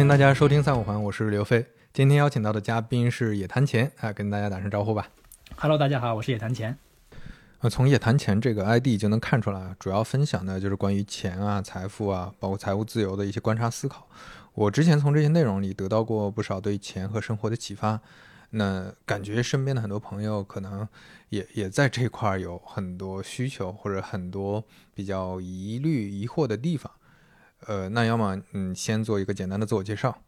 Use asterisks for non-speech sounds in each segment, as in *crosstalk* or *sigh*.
欢迎大家收听三五环，我是刘飞。今天邀请到的嘉宾是野谈钱，啊，跟大家打声招呼吧。Hello，大家好，我是野谈钱。呃，从野谈钱这个 ID 就能看出来，主要分享的就是关于钱啊、财富啊，包括财务自由的一些观察思考。我之前从这些内容里得到过不少对钱和生活的启发。那感觉身边的很多朋友可能也也在这块儿有很多需求或者很多比较疑虑、疑惑的地方。呃，那要么嗯，先做一个简单的自我介绍。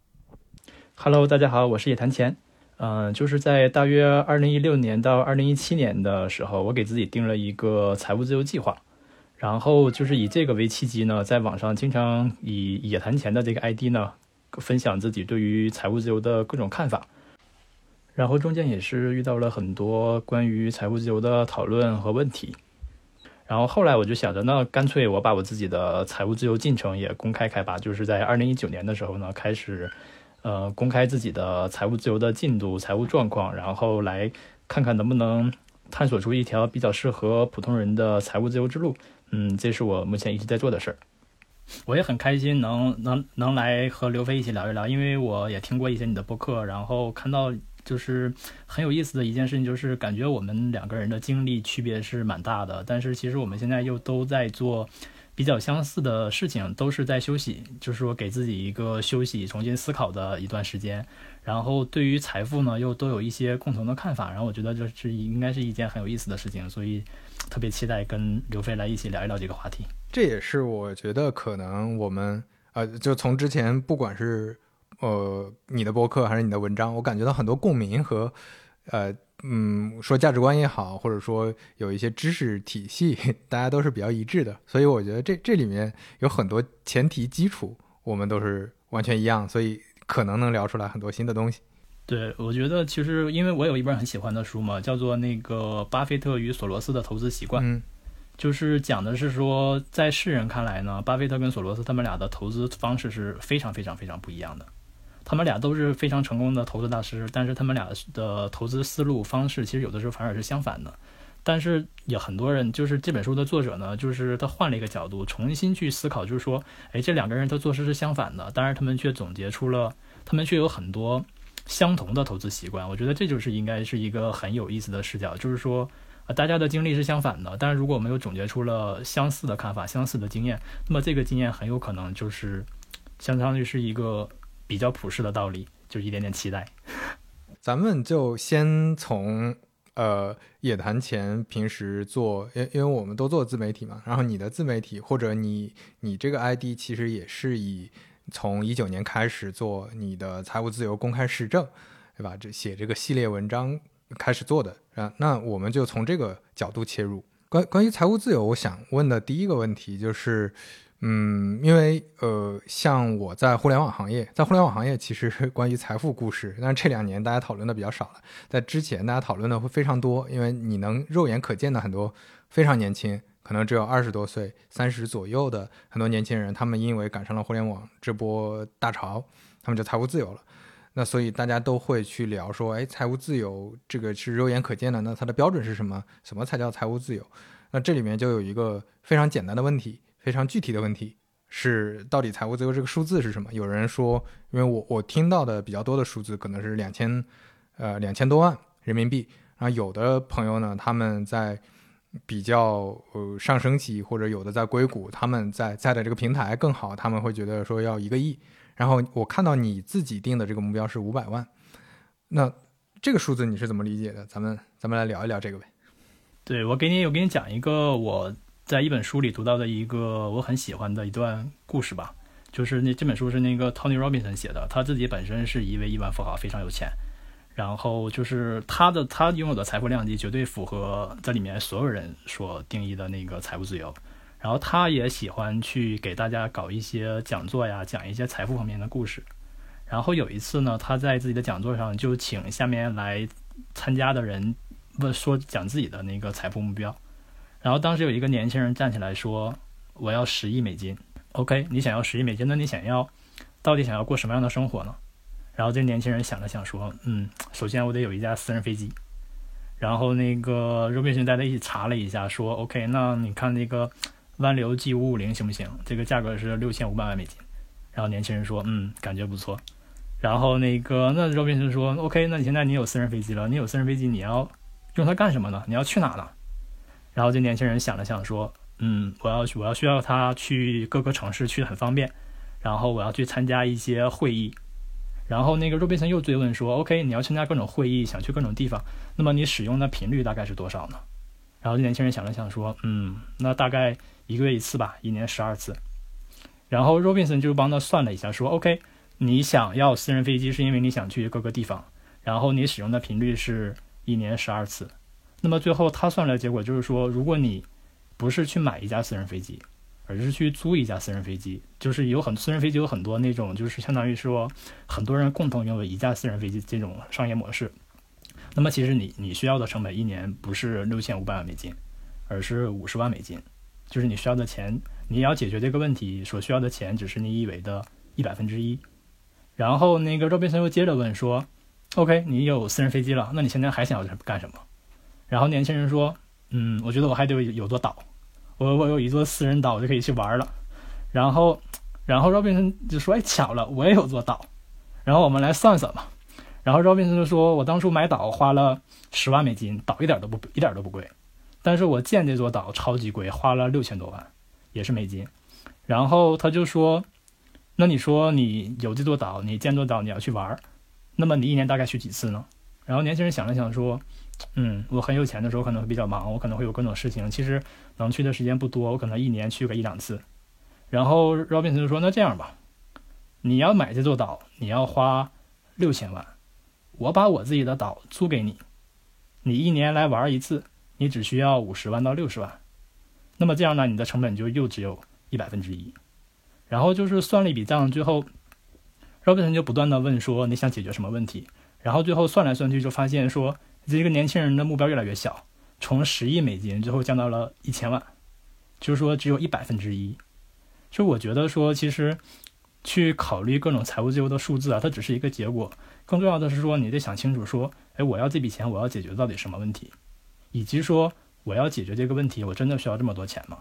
Hello，大家好，我是野谈钱。嗯、就是在大约二零一六年到二零一七年的时候，我给自己定了一个财务自由计划，然后就是以这个为契机呢，在网上经常以野谈钱的这个 ID 呢，分享自己对于财务自由的各种看法。然后中间也是遇到了很多关于财务自由的讨论和问题。然后后来我就想着，那干脆我把我自己的财务自由进程也公开开吧。就是在二零一九年的时候呢，开始呃公开自己的财务自由的进度、财务状况，然后来看看能不能探索出一条比较适合普通人的财务自由之路。嗯，这是我目前一直在做的事儿。我也很开心能能能来和刘飞一起聊一聊，因为我也听过一些你的播客，然后看到。就是很有意思的一件事情，就是感觉我们两个人的经历区别是蛮大的，但是其实我们现在又都在做比较相似的事情，都是在休息，就是说给自己一个休息、重新思考的一段时间。然后对于财富呢，又都有一些共同的看法。然后我觉得这是应该是一件很有意思的事情，所以特别期待跟刘飞来一起聊一聊这个话题。这也是我觉得可能我们呃，就从之前不管是。呃，你的博客还是你的文章，我感觉到很多共鸣和，呃，嗯，说价值观也好，或者说有一些知识体系，大家都是比较一致的。所以我觉得这这里面有很多前提基础，我们都是完全一样，所以可能能聊出来很多新的东西。对，我觉得其实因为我有一本很喜欢的书嘛，叫做那个《巴菲特与索罗斯的投资习惯》，嗯，就是讲的是说，在世人看来呢，巴菲特跟索罗斯他们俩的投资方式是非常非常非常不一样的。他们俩都是非常成功的投资大师，但是他们俩的投资思路方式其实有的时候反而是相反的。但是也很多人，就是这本书的作者呢，就是他换了一个角度，重新去思考，就是说，哎，这两个人他做事是相反的，但是他们却总结出了，他们却有很多相同的投资习惯。我觉得这就是应该是一个很有意思的视角，就是说，啊，大家的经历是相反的，但是如果我们又总结出了相似的看法、相似的经验，那么这个经验很有可能就是相当于是一个。比较普世的道理，就是一点点期待。*laughs* 咱们就先从呃野谈钱平时做，因因为我们都做自媒体嘛，然后你的自媒体或者你你这个 ID 其实也是以从一九年开始做你的财务自由公开市政，对吧？这写这个系列文章开始做的啊，那我们就从这个角度切入。关关于财务自由，我想问的第一个问题就是。嗯，因为呃，像我在互联网行业，在互联网行业其实关于财富故事，但是这两年大家讨论的比较少了。在之前，大家讨论的会非常多，因为你能肉眼可见的很多非常年轻，可能只有二十多岁、三十左右的很多年轻人，他们因为赶上了互联网这波大潮，他们就财务自由了。那所以大家都会去聊说，哎，财务自由这个是肉眼可见的，那它的标准是什么？什么才叫财务自由？那这里面就有一个非常简单的问题。非常具体的问题是，到底财务自由这个数字是什么？有人说，因为我我听到的比较多的数字可能是两千，呃，两千多万人民币。然后有的朋友呢，他们在比较呃上升期，或者有的在硅谷，他们在在的这个平台更好，他们会觉得说要一个亿。然后我看到你自己定的这个目标是五百万，那这个数字你是怎么理解的？咱们咱们来聊一聊这个呗。对我给你，我给你讲一个我。在一本书里读到的一个我很喜欢的一段故事吧，就是那这本书是那个 Tony Robinson 写的，他自己本身是一位亿万富豪，非常有钱，然后就是他的他拥有的财富量级绝对符合在里面所有人所定义的那个财务自由，然后他也喜欢去给大家搞一些讲座呀，讲一些财富方面的故事，然后有一次呢，他在自己的讲座上就请下面来参加的人问说讲自己的那个财富目标。然后当时有一个年轻人站起来说：“我要十亿美金。”OK，你想要十亿美金，那你想要到底想要过什么样的生活呢？然后这年轻人想了想说：“嗯，首先我得有一架私人飞机。”然后那个肉饼兄带他一起查了一下，说：“OK，那你看那个湾流 G 五五零行不行？这个价格是六千五百万美金。”然后年轻人说，嗯，感觉不错。然后那个那 Robinson 说，OK，那你现在你有私人飞机了，你有私人飞机，你要用它干什么呢？你要去哪呢？然后这年轻人想了想说，嗯，我要我要需要它去各个城市去很方便，然后我要去参加一些会议。然后那个 Robinson 又追问说：“OK，你要参加各种会议，想去各种地方，那么你使用的频率大概是多少呢？”然后这年轻人想了想说：“嗯，那大概一个月一次吧，一年十二次。”然后 Robinson 就帮他算了一下，说：“OK，你想要私人飞机是因为你想去各个地方，然后你使用的频率是一年十二次。那么最后他算出来结果就是说，如果你不是去买一架私人飞机。”而是去租一架私人飞机，就是有很私人飞机有很多那种，就是相当于说很多人共同拥有一架私人飞机这种商业模式。那么其实你你需要的成本一年不是六千五百万美金，而是五十万美金，就是你需要的钱，你要解决这个问题所需要的钱只是你以为的一百分之一。然后那个周边森又接着问说：“OK，你有私人飞机了，那你现在还想要干什么？”然后年轻人说：“嗯，我觉得我还得有座岛。”我我有一座私人岛，我就可以去玩了。然后，然后 Robinson 就说：“哎，巧了，我也有座岛。然后我们来算算吧。”然后 Robinson 就说：“我当初买岛花了十万美金，岛一点都不一点都不贵。但是我建这座岛超级贵，花了六千多万，也是美金。然后他就说：‘那你说你有这座岛，你建座岛，你要去玩，那么你一年大概去几次呢？’然后年轻人想了想说。”嗯，我很有钱的时候可能会比较忙，我可能会有各种事情，其实能去的时间不多，我可能一年去个一两次。然后 Robinson 就说：“那这样吧，你要买这座岛，你要花六千万，我把我自己的岛租给你，你一年来玩一次，你只需要五十万到六十万。那么这样呢，你的成本就又只有一百分之一。然后就是算了一笔账，最后 Robinson 就不断的问说：你想解决什么问题？然后最后算来算去，就发现说。这个年轻人的目标越来越小，从十亿美金最后降到了一千万，就是说只有一百分之一。就我觉得说，其实去考虑各种财务自由的数字啊，它只是一个结果，更重要的是说，你得想清楚说，哎，我要这笔钱，我要解决到底什么问题，以及说我要解决这个问题，我真的需要这么多钱吗？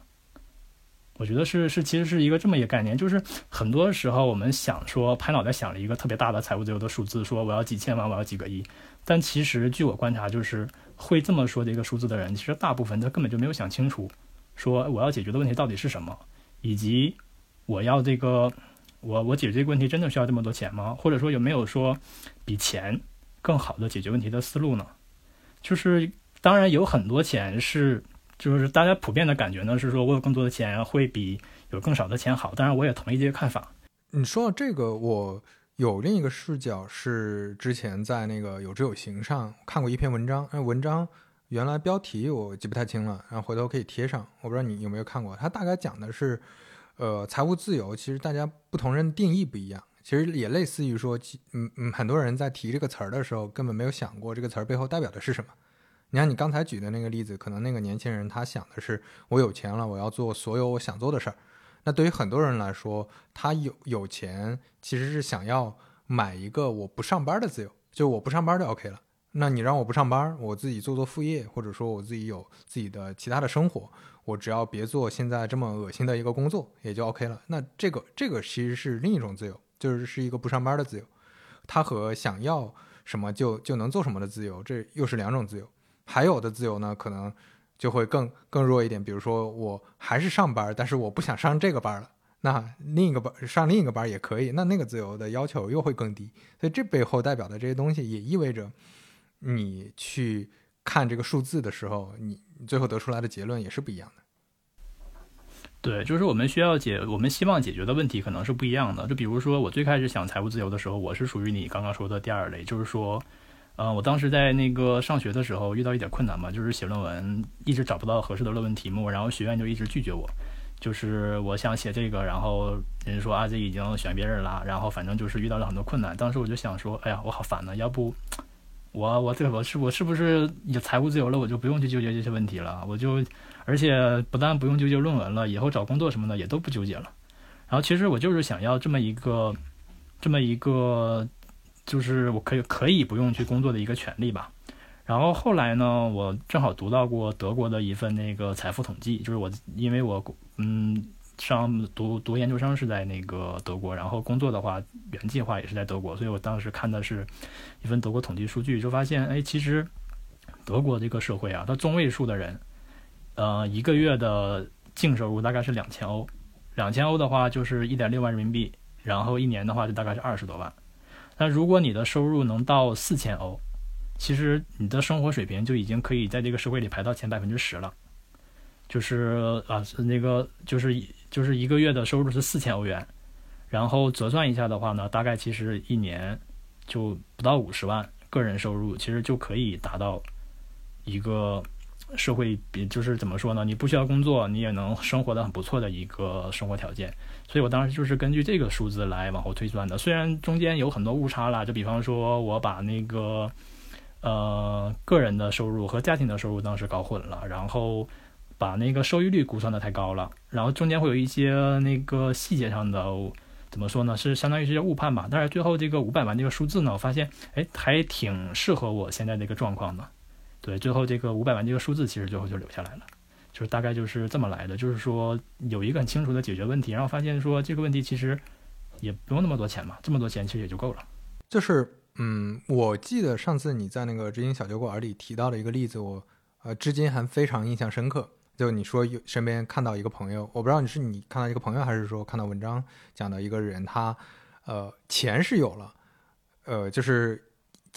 我觉得是是，其实是一个这么一个概念，就是很多时候我们想说拍脑袋想了一个特别大的财务自由的数字，说我要几千万，我要几个亿。但其实，据我观察，就是会这么说的一个数字的人，其实大部分他根本就没有想清楚，说我要解决的问题到底是什么，以及我要这个，我我解决这个问题真的需要这么多钱吗？或者说有没有说比钱更好的解决问题的思路呢？就是当然有很多钱是，就是大家普遍的感觉呢是说我有更多的钱会比有更少的钱好。当然我也同意这个看法。你说到这个，我。有另一个视角是之前在那个有知有行上看过一篇文章，那文章原来标题我记不太清了，然后回头可以贴上。我不知道你有没有看过，它大概讲的是，呃，财务自由其实大家不同人定义不一样，其实也类似于说，嗯嗯，很多人在提这个词儿的时候根本没有想过这个词儿背后代表的是什么。你看你刚才举的那个例子，可能那个年轻人他想的是我有钱了，我要做所有我想做的事儿。那对于很多人来说，他有有钱，其实是想要买一个我不上班的自由，就我不上班就 OK 了。那你让我不上班，我自己做做副业，或者说我自己有自己的其他的生活，我只要别做现在这么恶心的一个工作，也就 OK 了。那这个这个其实是另一种自由，就是是一个不上班的自由。它和想要什么就就能做什么的自由，这又是两种自由。还有的自由呢，可能。就会更更弱一点，比如说我还是上班，但是我不想上这个班了，那另一个班上另一个班也可以，那那个自由的要求又会更低，所以这背后代表的这些东西也意味着，你去看这个数字的时候，你最后得出来的结论也是不一样的。对，就是我们需要解，我们希望解决的问题可能是不一样的。就比如说我最开始想财务自由的时候，我是属于你刚刚说的第二类，就是说。嗯，我当时在那个上学的时候遇到一点困难嘛，就是写论文一直找不到合适的论文题目，然后学院就一直拒绝我。就是我想写这个，然后人说啊，这已经选别人了，然后反正就是遇到了很多困难。当时我就想说，哎呀，我好烦呐，要不我我这我是我是不是也财务自由了，我就不用去纠结这些问题了，我就而且不但不用纠结论文了，以后找工作什么的也都不纠结了。然后其实我就是想要这么一个这么一个。就是我可以可以不用去工作的一个权利吧，然后后来呢，我正好读到过德国的一份那个财富统计，就是我因为我嗯上读读研究生是在那个德国，然后工作的话原计划也是在德国，所以我当时看的是一份德国统计数据，就发现哎，其实德国这个社会啊，它中位数的人，呃，一个月的净收入大概是两千欧，两千欧的话就是一点六万人民币，然后一年的话就大概是二十多万。那如果你的收入能到四千欧，其实你的生活水平就已经可以在这个社会里排到前百分之十了。就是啊，那个就是就是一个月的收入是四千欧元，然后折算一下的话呢，大概其实一年就不到五十万个人收入，其实就可以达到一个社会比就是怎么说呢？你不需要工作，你也能生活的很不错的一个生活条件。所以我当时就是根据这个数字来往后推算的，虽然中间有很多误差啦，就比方说我把那个呃个人的收入和家庭的收入当时搞混了，然后。把那个收益率估算的太高了，然后中间会有一些那个细节上的怎么说呢？是相当于是些误判吧。但是最后这个五百万这个数字呢，我发现哎还挺适合我现在这个状况的。对，最后这个五百万这个数字其实最后就留下来了，就是大概就是这么来的。就是说有一个很清楚的解决问题，然后发现说这个问题其实也不用那么多钱嘛，这么多钱其实也就够了。就是嗯，我记得上次你在那个知行小酒馆里提到的一个例子，我呃至今还非常印象深刻。就你说有身边看到一个朋友，我不知道你是你看到一个朋友，还是说看到文章讲的一个人，他呃钱是有了，呃就是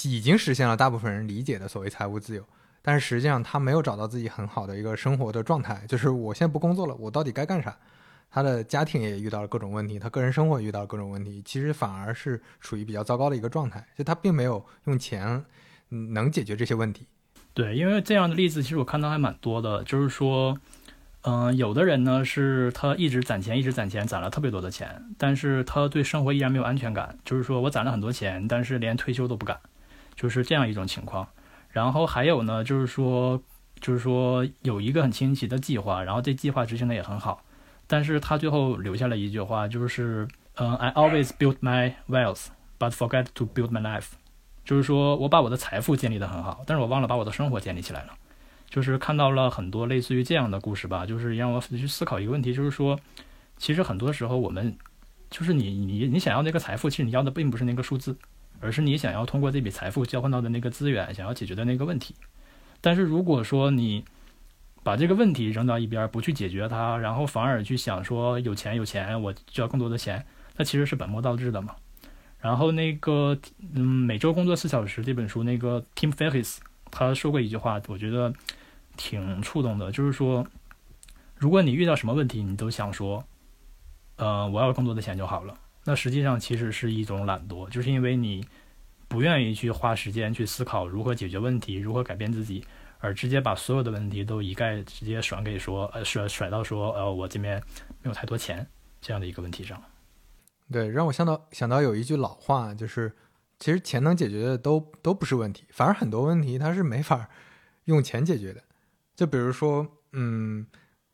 已经实现了大部分人理解的所谓财务自由，但是实际上他没有找到自己很好的一个生活的状态，就是我现在不工作了，我到底该干啥？他的家庭也遇到了各种问题，他个人生活遇到了各种问题，其实反而是处于比较糟糕的一个状态，就他并没有用钱能解决这些问题。对，因为这样的例子其实我看到还蛮多的，就是说，嗯，有的人呢是他一直攒钱，一直攒钱，攒了特别多的钱，但是他对生活依然没有安全感，就是说我攒了很多钱，但是连退休都不敢，就是这样一种情况。然后还有呢，就是说，就是说有一个很清晰的计划，然后这计划执行的也很好，但是他最后留下了一句话，就是，嗯，I always build my wealth, but forget to build my life。就是说我把我的财富建立的很好，但是我忘了把我的生活建立起来了。就是看到了很多类似于这样的故事吧，就是让我去思考一个问题，就是说，其实很多时候我们，就是你你你想要那个财富，其实你要的并不是那个数字，而是你想要通过这笔财富交换到的那个资源，想要解决的那个问题。但是如果说你把这个问题扔到一边，不去解决它，然后反而去想说有钱有钱，我就要更多的钱，那其实是本末倒置的嘛。然后那个，嗯，每周工作四小时这本书，那个 Tim Ferriss 他说过一句话，我觉得挺触动的，就是说，如果你遇到什么问题，你都想说，呃，我要更多的钱就好了，那实际上其实是一种懒惰，就是因为你不愿意去花时间去思考如何解决问题，如何改变自己，而直接把所有的问题都一概直接甩给说，呃，甩甩到说，呃，我这边没有太多钱这样的一个问题上。对，让我想到想到有一句老话，就是其实钱能解决的都都不是问题，反而很多问题它是没法用钱解决的。就比如说，嗯，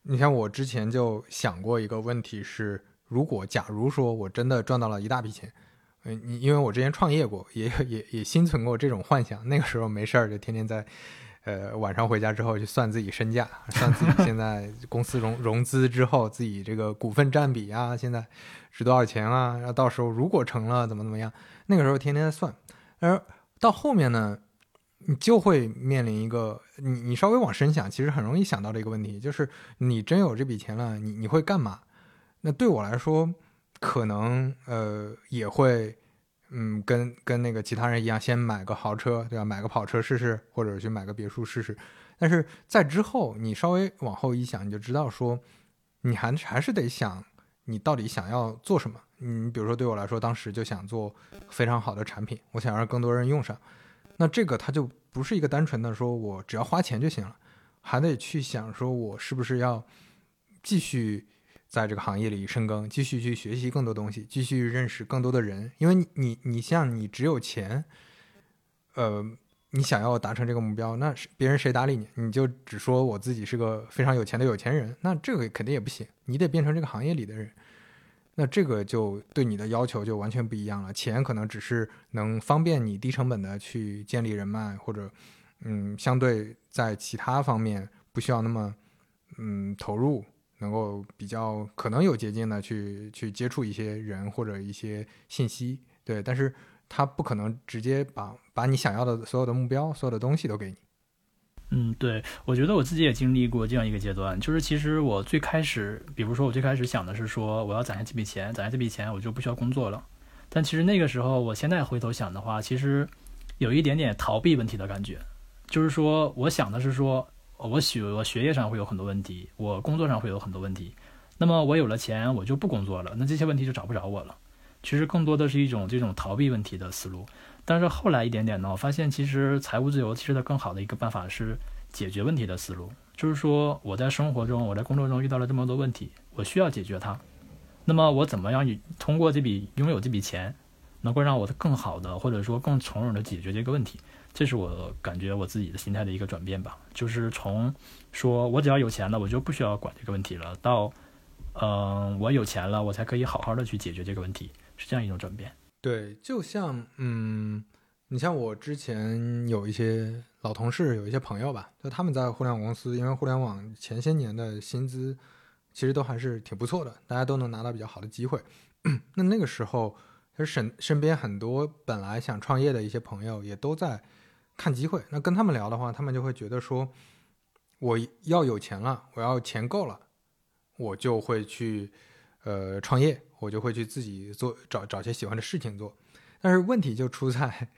你像我之前就想过一个问题是，如果假如说我真的赚到了一大笔钱，嗯，你因为我之前创业过，也也也心存过这种幻想，那个时候没事儿就天天在。呃，晚上回家之后去算自己身价，算自己现在公司融 *laughs* 融资之后自己这个股份占比啊，现在值多少钱啊？然后到时候如果成了怎么怎么样？那个时候天天在算。而到后面呢，你就会面临一个，你你稍微往深想，其实很容易想到的一个问题，就是你真有这笔钱了，你你会干嘛？那对我来说，可能呃也会。嗯，跟跟那个其他人一样，先买个豪车，对吧？买个跑车试试，或者去买个别墅试试。但是在之后，你稍微往后一想，你就知道说，你还还是得想，你到底想要做什么。你，比如说对我来说，当时就想做非常好的产品，我想让更多人用上。那这个它就不是一个单纯的说我只要花钱就行了，还得去想说我是不是要继续。在这个行业里深耕，继续去学习更多东西，继续认识更多的人。因为你，你，像你只有钱，呃，你想要达成这个目标，那别人谁搭理你？你就只说我自己是个非常有钱的有钱人，那这个肯定也不行。你得变成这个行业里的人，那这个就对你的要求就完全不一样了。钱可能只是能方便你低成本的去建立人脉，或者，嗯，相对在其他方面不需要那么，嗯，投入。能够比较可能有捷径的去去接触一些人或者一些信息，对，但是他不可能直接把把你想要的所有的目标、所有的东西都给你。嗯，对，我觉得我自己也经历过这样一个阶段，就是其实我最开始，比如说我最开始想的是说，我要攒下这笔钱，攒下这笔钱我就不需要工作了。但其实那个时候，我现在回头想的话，其实有一点点逃避问题的感觉，就是说，我想的是说，我学我学业上会有很多问题，我工作上会有很多问题，那么我有了钱，我就不工作了，那这些问题就找不着我了。其实更多的是一种这种逃避问题的思路。但是后来一点点呢，我发现其实财务自由其实的更好的一个办法是解决问题的思路，就是说我在生活中、我在工作中遇到了这么多问题，我需要解决它。那么我怎么样通过这笔拥有这笔钱，能够让我更好的或者说更从容的解决这个问题？这是我感觉我自己的心态的一个转变吧，就是从说我只要有钱了，我就不需要管这个问题了，到嗯我有钱了，我才可以好好的去解决这个问题，是这样一种转变。对，就像嗯，你像我之前有一些老同事，有一些朋友吧，就他们在互联网公司，因为互联网前些年的薪资其实都还是挺不错的，大家都能拿到比较好的机会。*clears throat* 那那个时候，其实身身边很多本来想创业的一些朋友也都在看机会。那跟他们聊的话，他们就会觉得说，我要有钱了，我要钱够了，我就会去呃创业。我就会去自己做，找找些喜欢的事情做，但是问题就出在，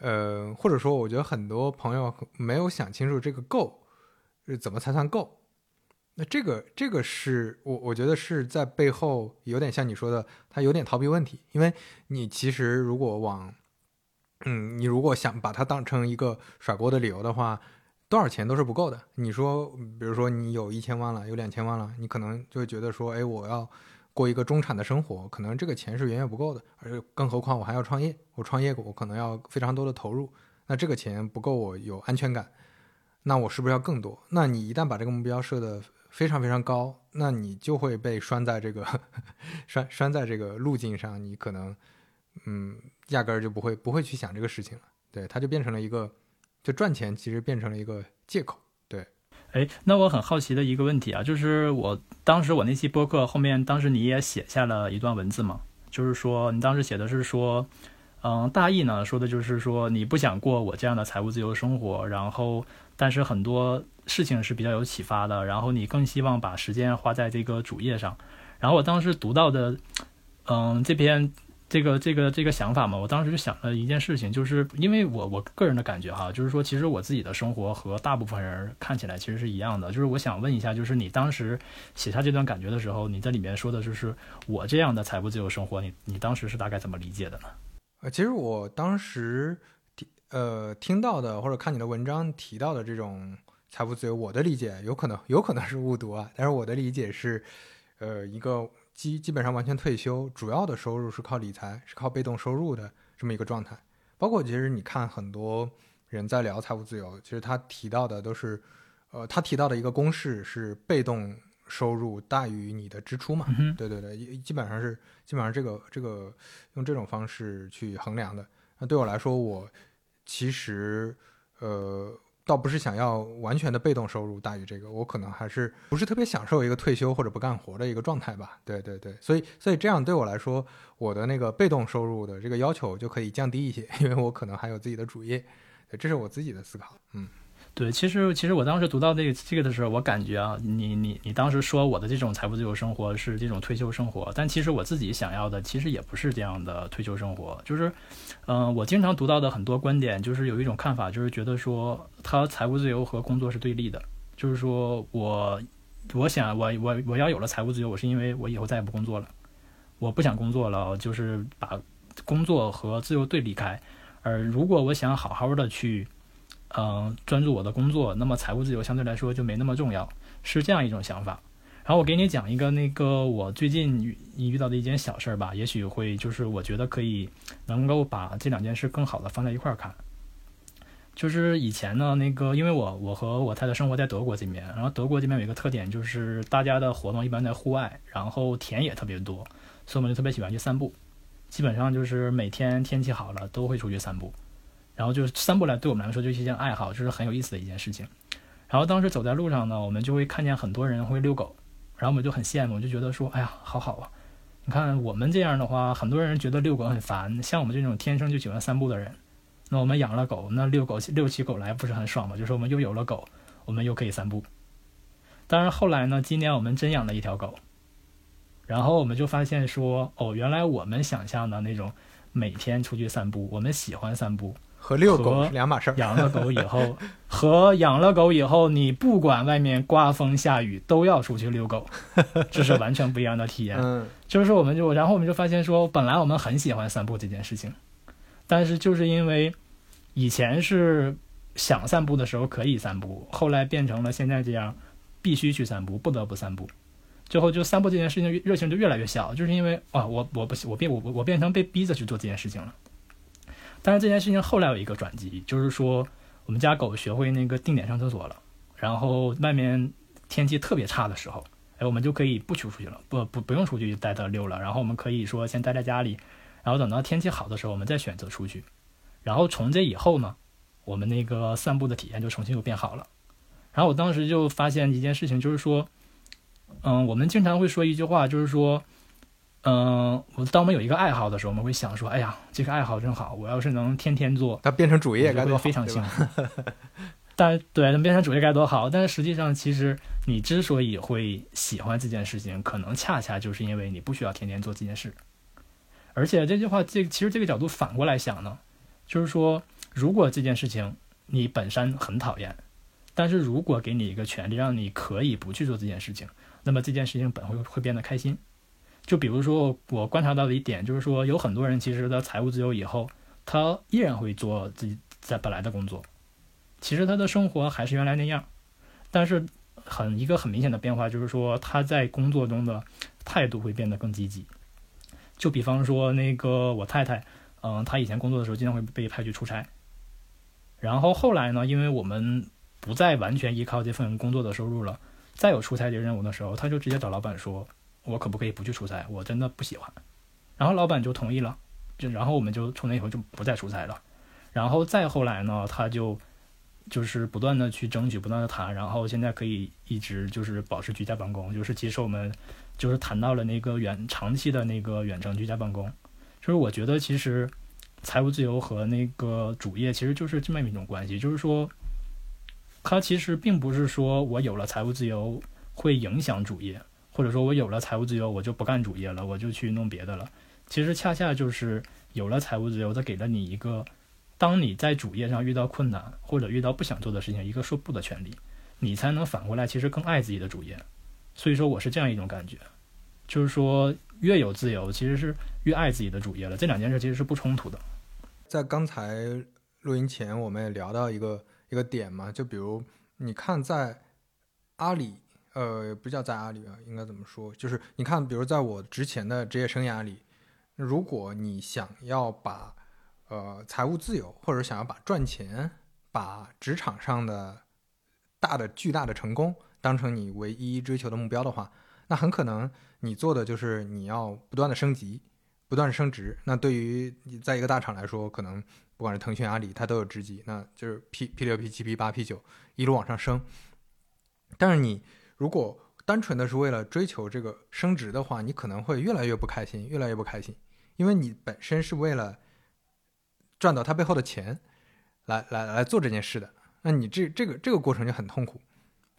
呃，或者说，我觉得很多朋友没有想清楚这个够是怎么才算够。那这个这个是我我觉得是在背后有点像你说的，他有点逃避问题，因为你其实如果往，嗯，你如果想把它当成一个甩锅的理由的话，多少钱都是不够的。你说，比如说你有一千万了，有两千万了，你可能就会觉得说，哎，我要。过一个中产的生活，可能这个钱是远远不够的，而且更何况我还要创业，我创业我可能要非常多的投入，那这个钱不够我有安全感，那我是不是要更多？那你一旦把这个目标设的非常非常高，那你就会被拴在这个 *laughs* 拴拴在这个路径上，你可能嗯压根儿就不会不会去想这个事情了，对，它就变成了一个就赚钱其实变成了一个借口。对哎，那我很好奇的一个问题啊，就是我当时我那期播客后面，当时你也写下了一段文字嘛，就是说你当时写的是说，嗯，大意呢说的就是说你不想过我这样的财务自由生活，然后但是很多事情是比较有启发的，然后你更希望把时间花在这个主业上，然后我当时读到的，嗯，这篇。这个这个这个想法嘛，我当时就想了一件事情，就是因为我我个人的感觉哈，就是说其实我自己的生活和大部分人看起来其实是一样的，就是我想问一下，就是你当时写下这段感觉的时候，你在里面说的就是我这样的财务自由生活，你你当时是大概怎么理解的呢？呃，其实我当时呃听到的或者看你的文章提到的这种财务自由，我的理解有可能有可能是误读啊，但是我的理解是，呃一个。基基本上完全退休，主要的收入是靠理财，是靠被动收入的这么一个状态。包括其实你看很多人在聊财务自由，其实他提到的都是，呃，他提到的一个公式是被动收入大于你的支出嘛？对对对，基本上是基本上这个这个用这种方式去衡量的。那对我来说，我其实呃。倒不是想要完全的被动收入大于这个，我可能还是不是特别享受一个退休或者不干活的一个状态吧。对对对，所以所以这样对我来说，我的那个被动收入的这个要求就可以降低一些，因为我可能还有自己的主业。这是我自己的思考。嗯。对，其实其实我当时读到这个这个的时候，我感觉啊，你你你当时说我的这种财务自由生活是这种退休生活，但其实我自己想要的其实也不是这样的退休生活。就是，嗯，我经常读到的很多观点，就是有一种看法，就是觉得说他财务自由和工作是对立的。就是说我我想我我我要有了财务自由，我是因为我以后再也不工作了，我不想工作了，就是把工作和自由对立开。而如果我想好好的去。嗯，专注我的工作，那么财务自由相对来说就没那么重要，是这样一种想法。然后我给你讲一个那个我最近遇遇到的一件小事吧，也许会就是我觉得可以能够把这两件事更好的放在一块儿看。就是以前呢，那个因为我我和我太太生活在德国这边，然后德国这边有一个特点就是大家的活动一般在户外，然后田也特别多，所以我们就特别喜欢去散步，基本上就是每天天气好了都会出去散步。然后就是散步来，对我们来说就是一件爱好，就是很有意思的一件事情。然后当时走在路上呢，我们就会看见很多人会遛狗，然后我们就很羡慕，就觉得说，哎呀，好好啊！你看我们这样的话，很多人觉得遛狗很烦，像我们这种天生就喜欢散步的人，那我们养了狗，那遛狗遛起狗来不是很爽吗？就是我们又有了狗，我们又可以散步。当然后来呢，今年我们真养了一条狗，然后我们就发现说，哦，原来我们想象的那种每天出去散步，我们喜欢散步。和遛狗是两码事儿。养了狗以后，*laughs* 和养了狗以后，你不管外面刮风下雨，都要出去遛狗，这是完全不一样的体验。嗯，就是我们就，然后我们就发现说，本来我们很喜欢散步这件事情，但是就是因为以前是想散步的时候可以散步，后来变成了现在这样，必须去散步，不得不散步，最后就散步这件事情热情就越来越小，就是因为啊，我我不我变我我变成被逼着去做这件事情了。但是这件事情后来有一个转机，就是说我们家狗学会那个定点上厕所了，然后外面天气特别差的时候，哎，我们就可以不出出去了，不不不用出去带它溜了，然后我们可以说先待在家里，然后等到天气好的时候，我们再选择出去。然后从这以后呢，我们那个散步的体验就重新又变好了。然后我当时就发现一件事情，就是说，嗯，我们经常会说一句话，就是说。嗯，我当我们有一个爱好的时候，我们会想说：“哎呀，这个爱好真好，我要是能天天做，它变成主业该多好，非常幸福。” *laughs* *laughs* 但对，能变成主业该多好！但是实际上，其实你之所以会喜欢这件事情，可能恰恰就是因为你不需要天天做这件事。而且这句话，这其实这个角度反过来想呢，就是说，如果这件事情你本身很讨厌，但是如果给你一个权利，让你可以不去做这件事情，那么这件事情本会会变得开心。就比如说，我观察到的一点就是说，有很多人其实他财务自由以后，他依然会做自己在本来的工作，其实他的生活还是原来那样，但是很一个很明显的变化就是说，他在工作中的态度会变得更积极。就比方说，那个我太太，嗯，她以前工作的时候经常会被派去出差，然后后来呢，因为我们不再完全依靠这份工作的收入了，再有出差的任务的时候，他就直接找老板说。我可不可以不去出差？我真的不喜欢。然后老板就同意了，就然后我们就从那以后就不再出差了。然后再后来呢，他就就是不断的去争取，不断的谈，然后现在可以一直就是保持居家办公。就是其实我们就是谈到了那个远长期的那个远程居家办公。就是我觉得其实财务自由和那个主业其实就是这么一种关系，就是说，它其实并不是说我有了财务自由会影响主业。或者说我有了财务自由，我就不干主业了，我就去弄别的了。其实恰恰就是有了财务自由，它给了你一个，当你在主业上遇到困难或者遇到不想做的事情，一个说不的权利，你才能反过来其实更爱自己的主业。所以说我是这样一种感觉，就是说越有自由，其实是越爱自己的主业了。这两件事其实是不冲突的。在刚才录音前，我们也聊到一个一个点嘛，就比如你看在阿里。呃，不叫在阿里啊，应该怎么说？就是你看，比如在我之前的职业生涯里，如果你想要把呃财务自由，或者想要把赚钱、把职场上的大的巨大的成功当成你唯一追求的目标的话，那很可能你做的就是你要不断的升级、不断的升职。那对于你在一个大厂来说，可能不管是腾讯、阿里，它都有职级，那就是 P P 六、P 七、P 八、P 九一路往上升。但是你如果单纯的是为了追求这个升职的话，你可能会越来越不开心，越来越不开心，因为你本身是为了赚到他背后的钱，*laughs* 来来来做这件事的，那你这这个这个过程就很痛苦。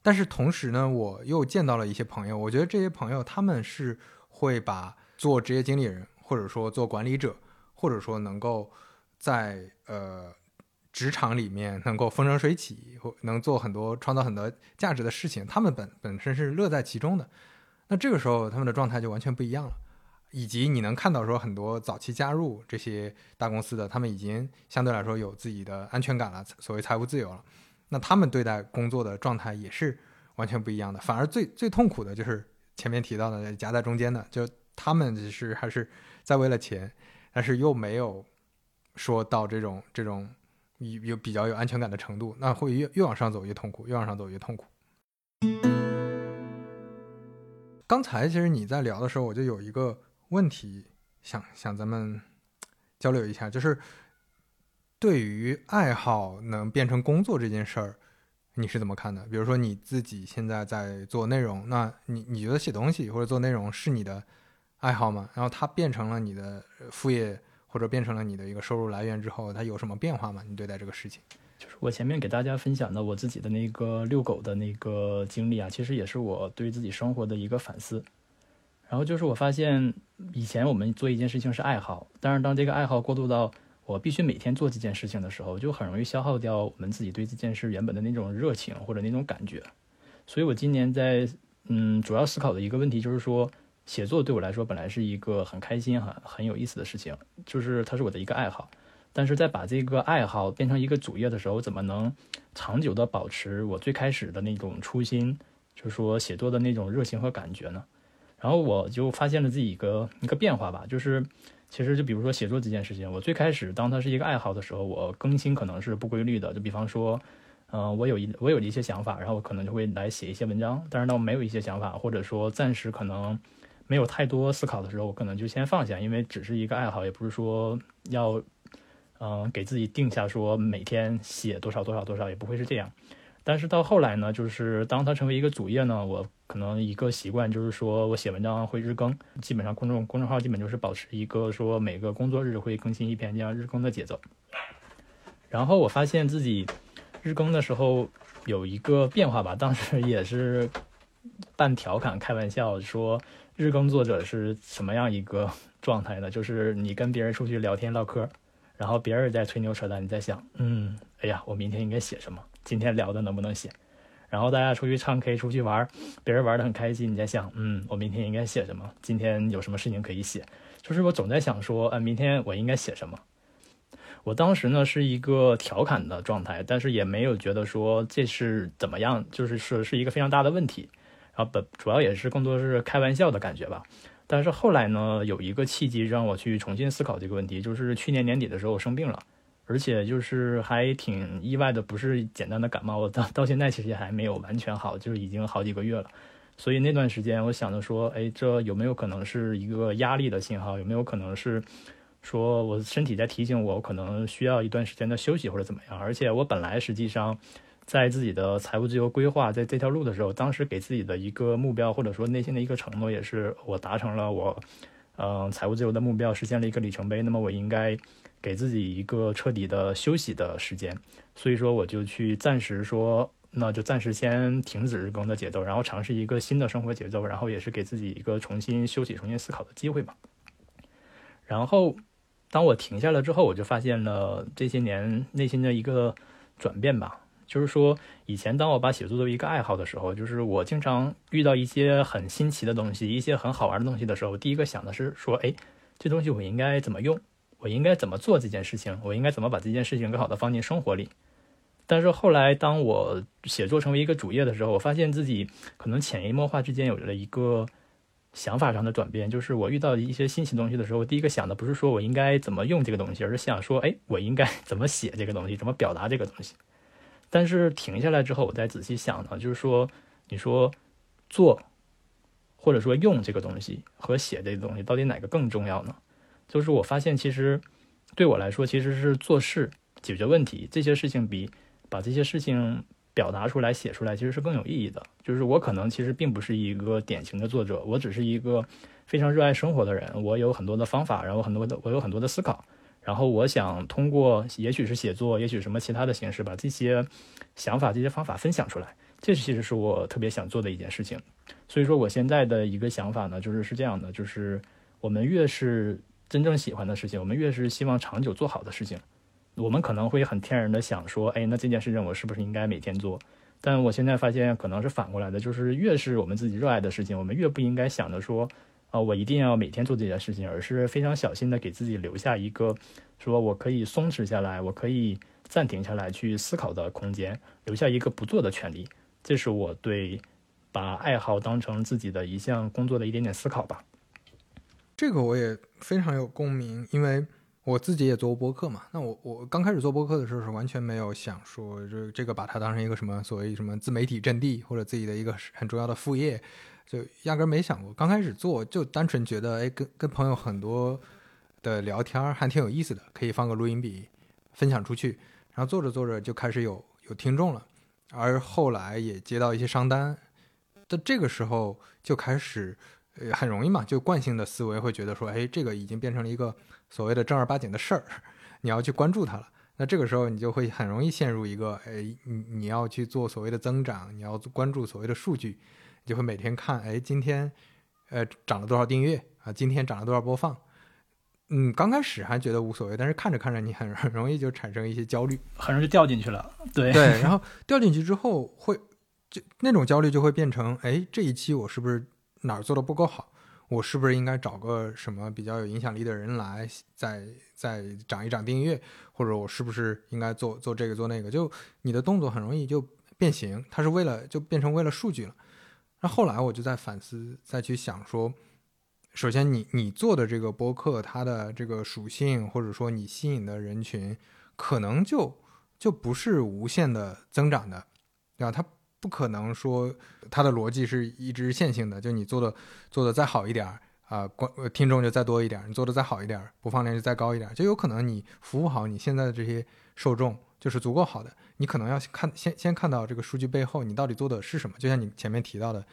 但是同时呢，我又见到了一些朋友，我觉得这些朋友他们是会把做职业经理人，或者说做管理者，或者说能够在呃。职场里面能够风生水起，或能做很多创造很多价值的事情，他们本本身是乐在其中的。那这个时候他们的状态就完全不一样了。以及你能看到说很多早期加入这些大公司的，他们已经相对来说有自己的安全感了，所谓财务自由了。那他们对待工作的状态也是完全不一样的。反而最最痛苦的就是前面提到的夹在中间的，就他们只是还是在为了钱，但是又没有说到这种这种。有有比较有安全感的程度，那会越越往上走越痛苦，越往上走越痛苦。刚才其实你在聊的时候，我就有一个问题想想咱们交流一下，就是对于爱好能变成工作这件事儿，你是怎么看的？比如说你自己现在在做内容，那你你觉得写东西或者做内容是你的爱好吗？然后它变成了你的副业或者变成了你的一个收入来源之后，它有什么变化吗？你对待这个事情？就是我前面给大家分享的我自己的那个遛狗的那个经历啊，其实也是我对自己生活的一个反思。然后就是我发现，以前我们做一件事情是爱好，但是当这个爱好过渡到我必须每天做这件事情的时候，就很容易消耗掉我们自己对这件事原本的那种热情或者那种感觉。所以我今年在嗯主要思考的一个问题就是说，写作对我来说本来是一个很开心、很很有意思的事情，就是它是我的一个爱好。但是在把这个爱好变成一个主业的时候，怎么能长久的保持我最开始的那种初心，就是说写作的那种热情和感觉呢？然后我就发现了自己一个一个变化吧，就是。其实就比如说写作这件事情，我最开始当它是一个爱好的时候，我更新可能是不规律的。就比方说，嗯，我有一我有一些想法，然后我可能就会来写一些文章。但是当我没有一些想法，或者说暂时可能没有太多思考的时候，我可能就先放下，因为只是一个爱好，也不是说要嗯给自己定下说每天写多少多少多少，也不会是这样。但是到后来呢，就是当它成为一个主业呢，我可能一个习惯就是说我写文章会日更，基本上公众公众号基本就是保持一个说每个工作日会更新一篇这样日更的节奏。然后我发现自己日更的时候有一个变化吧，当时也是半调侃开玩笑说日更作者是什么样一个状态呢？就是你跟别人出去聊天唠嗑，然后别人在吹牛扯淡，你在想，嗯，哎呀，我明天应该写什么？今天聊的能不能写？然后大家出去唱 K、出去玩，别人玩的很开心，你在想，嗯，我明天应该写什么？今天有什么事情可以写？就是我总在想说，呃，明天我应该写什么？我当时呢是一个调侃的状态，但是也没有觉得说这是怎么样，就是说是一个非常大的问题。啊本主要也是更多是开玩笑的感觉吧。但是后来呢，有一个契机让我去重新思考这个问题，就是去年年底的时候我生病了。而且就是还挺意外的，不是简单的感冒，我到到现在其实还没有完全好，就是已经好几个月了。所以那段时间，我想着说，哎，这有没有可能是一个压力的信号？有没有可能是说我身体在提醒我，我可能需要一段时间的休息或者怎么样？而且我本来实际上在自己的财务自由规划在这条路的时候，当时给自己的一个目标或者说内心的一个承诺，也是我达成了我嗯财务自由的目标，实现了一个里程碑。那么我应该。给自己一个彻底的休息的时间，所以说我就去暂时说，那就暂时先停止日更的节奏，然后尝试一个新的生活节奏，然后也是给自己一个重新休息、重新思考的机会嘛。然后当我停下了之后，我就发现了这些年内心的一个转变吧，就是说以前当我把写作作为一个爱好的时候，就是我经常遇到一些很新奇的东西、一些很好玩的东西的时候，第一个想的是说，哎，这东西我应该怎么用？我应该怎么做这件事情？我应该怎么把这件事情更好的放进生活里？但是后来，当我写作成为一个主业的时候，我发现自己可能潜移默化之间有了一个想法上的转变，就是我遇到一些新奇东西的时候，我第一个想的不是说我应该怎么用这个东西，而是想说，哎，我应该怎么写这个东西，怎么表达这个东西。但是停下来之后，我再仔细想呢，就是说，你说做或者说用这个东西和写这个东西，到底哪个更重要呢？就是我发现，其实对我来说，其实是做事、解决问题这些事情，比把这些事情表达出来、写出来，其实是更有意义的。就是我可能其实并不是一个典型的作者，我只是一个非常热爱生活的人。我有很多的方法，然后很多的我有很多的思考，然后我想通过也许是写作，也许什么其他的形式，把这些想法、这些方法分享出来。这其实是我特别想做的一件事情。所以说，我现在的一个想法呢，就是是这样的：就是我们越是真正喜欢的事情，我们越是希望长久做好的事情，我们可能会很天然的想说，哎，那这件事情我是不是应该每天做？但我现在发现可能是反过来的，就是越是我们自己热爱的事情，我们越不应该想着说，啊，我一定要每天做这件事情，而是非常小心的给自己留下一个，说我可以松弛下来，我可以暂停下来去思考的空间，留下一个不做的权利。这是我对把爱好当成自己的一项工作的一点点思考吧。这个我也非常有共鸣，因为我自己也做过播客嘛。那我我刚开始做播客的时候是完全没有想说这这个把它当成一个什么所谓什么自媒体阵地或者自己的一个很重要的副业，就压根没想过。刚开始做就单纯觉得，哎，跟跟朋友很多的聊天儿还挺有意思的，可以放个录音笔分享出去。然后做着做着就开始有有听众了。而后来也接到一些商单，的这个时候就开始，呃，很容易嘛，就惯性的思维会觉得说，哎，这个已经变成了一个所谓的正儿八经的事儿，你要去关注它了。那这个时候你就会很容易陷入一个，哎，你你要去做所谓的增长，你要关注所谓的数据，就会每天看，哎，今天，呃，涨了多少订阅啊？今天涨了多少播放？嗯，刚开始还觉得无所谓，但是看着看着，你很 *laughs* 很容易就产生一些焦虑，很容易掉进去了。对对，然后 *laughs* 掉进去之后，会就那种焦虑就会变成，哎，这一期我是不是哪儿做的不够好？我是不是应该找个什么比较有影响力的人来再再涨一涨订阅？或者我是不是应该做做这个做那个？就你的动作很容易就变形，它是为了就变成为了数据了。那后来我就在反思，再去想说，首先你你做的这个播客，它的这个属性或者说你吸引的人群，可能就就不是无限的增长的，对吧？它。不可能说它的逻辑是一直线性的，就你做的做的再好一点儿啊，观听众就再多一点，你做的再好一点，播放量就再高一点，就有可能你服务好你现在的这些受众就是足够好的。你可能要看先先看到这个数据背后你到底做的是什么。就像你前面提到的，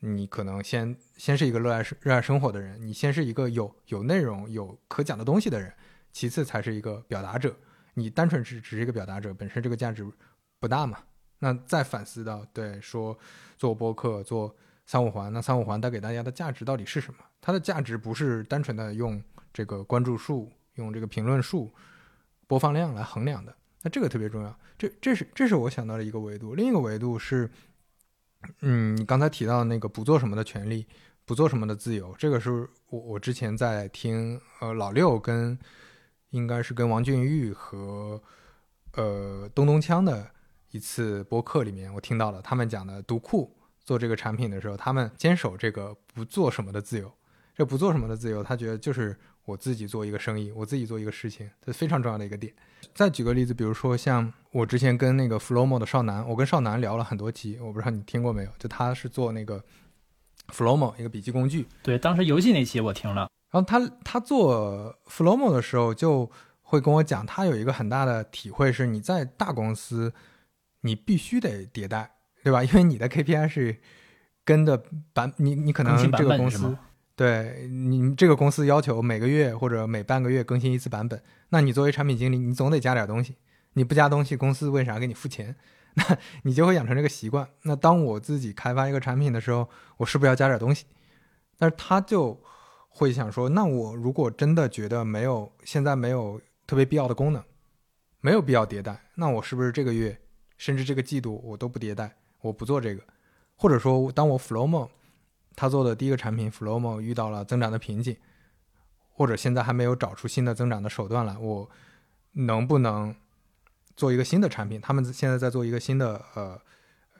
你可能先先是一个热爱热爱生活的人，你先是一个有有内容有可讲的东西的人，其次才是一个表达者。你单纯只只是一个表达者，本身这个价值不大嘛。那再反思到，对说做播客做三五环，那三五环带给大家的价值到底是什么？它的价值不是单纯的用这个关注数、用这个评论数、播放量来衡量的。那这个特别重要，这这是这是我想到的一个维度。另一个维度是，嗯，你刚才提到那个不做什么的权利，不做什么的自由，这个是我我之前在听呃老六跟应该是跟王俊玉和呃东东锵的。一次播客里面，我听到了他们讲的读库做这个产品的时候，他们坚守这个不做什么的自由。这不做什么的自由，他觉得就是我自己做一个生意，我自己做一个事情，这是非常重要的一个点。再举个例子，比如说像我之前跟那个 Flomo 的少南，我跟少南聊了很多期，我不知道你听过没有？就他是做那个 Flomo 一个笔记工具。对，当时游戏那期我听了。然后他他做 Flomo 的时候，就会跟我讲，他有一个很大的体会是，你在大公司。你必须得迭代，对吧？因为你的 KPI 是跟的版，你你可能这个公司，对你这个公司要求每个月或者每半个月更新一次版本，那你作为产品经理，你总得加点东西。你不加东西，公司为啥给你付钱？*laughs* 那你就会养成这个习惯。那当我自己开发一个产品的时候，我是不是要加点东西？但是他就会想说，那我如果真的觉得没有现在没有特别必要的功能，没有必要迭代，那我是不是这个月？甚至这个季度我都不迭代，我不做这个，或者说，当我 Flowmo 他做的第一个产品 Flomo 遇到了增长的瓶颈，或者现在还没有找出新的增长的手段来，我能不能做一个新的产品？他们现在在做一个新的呃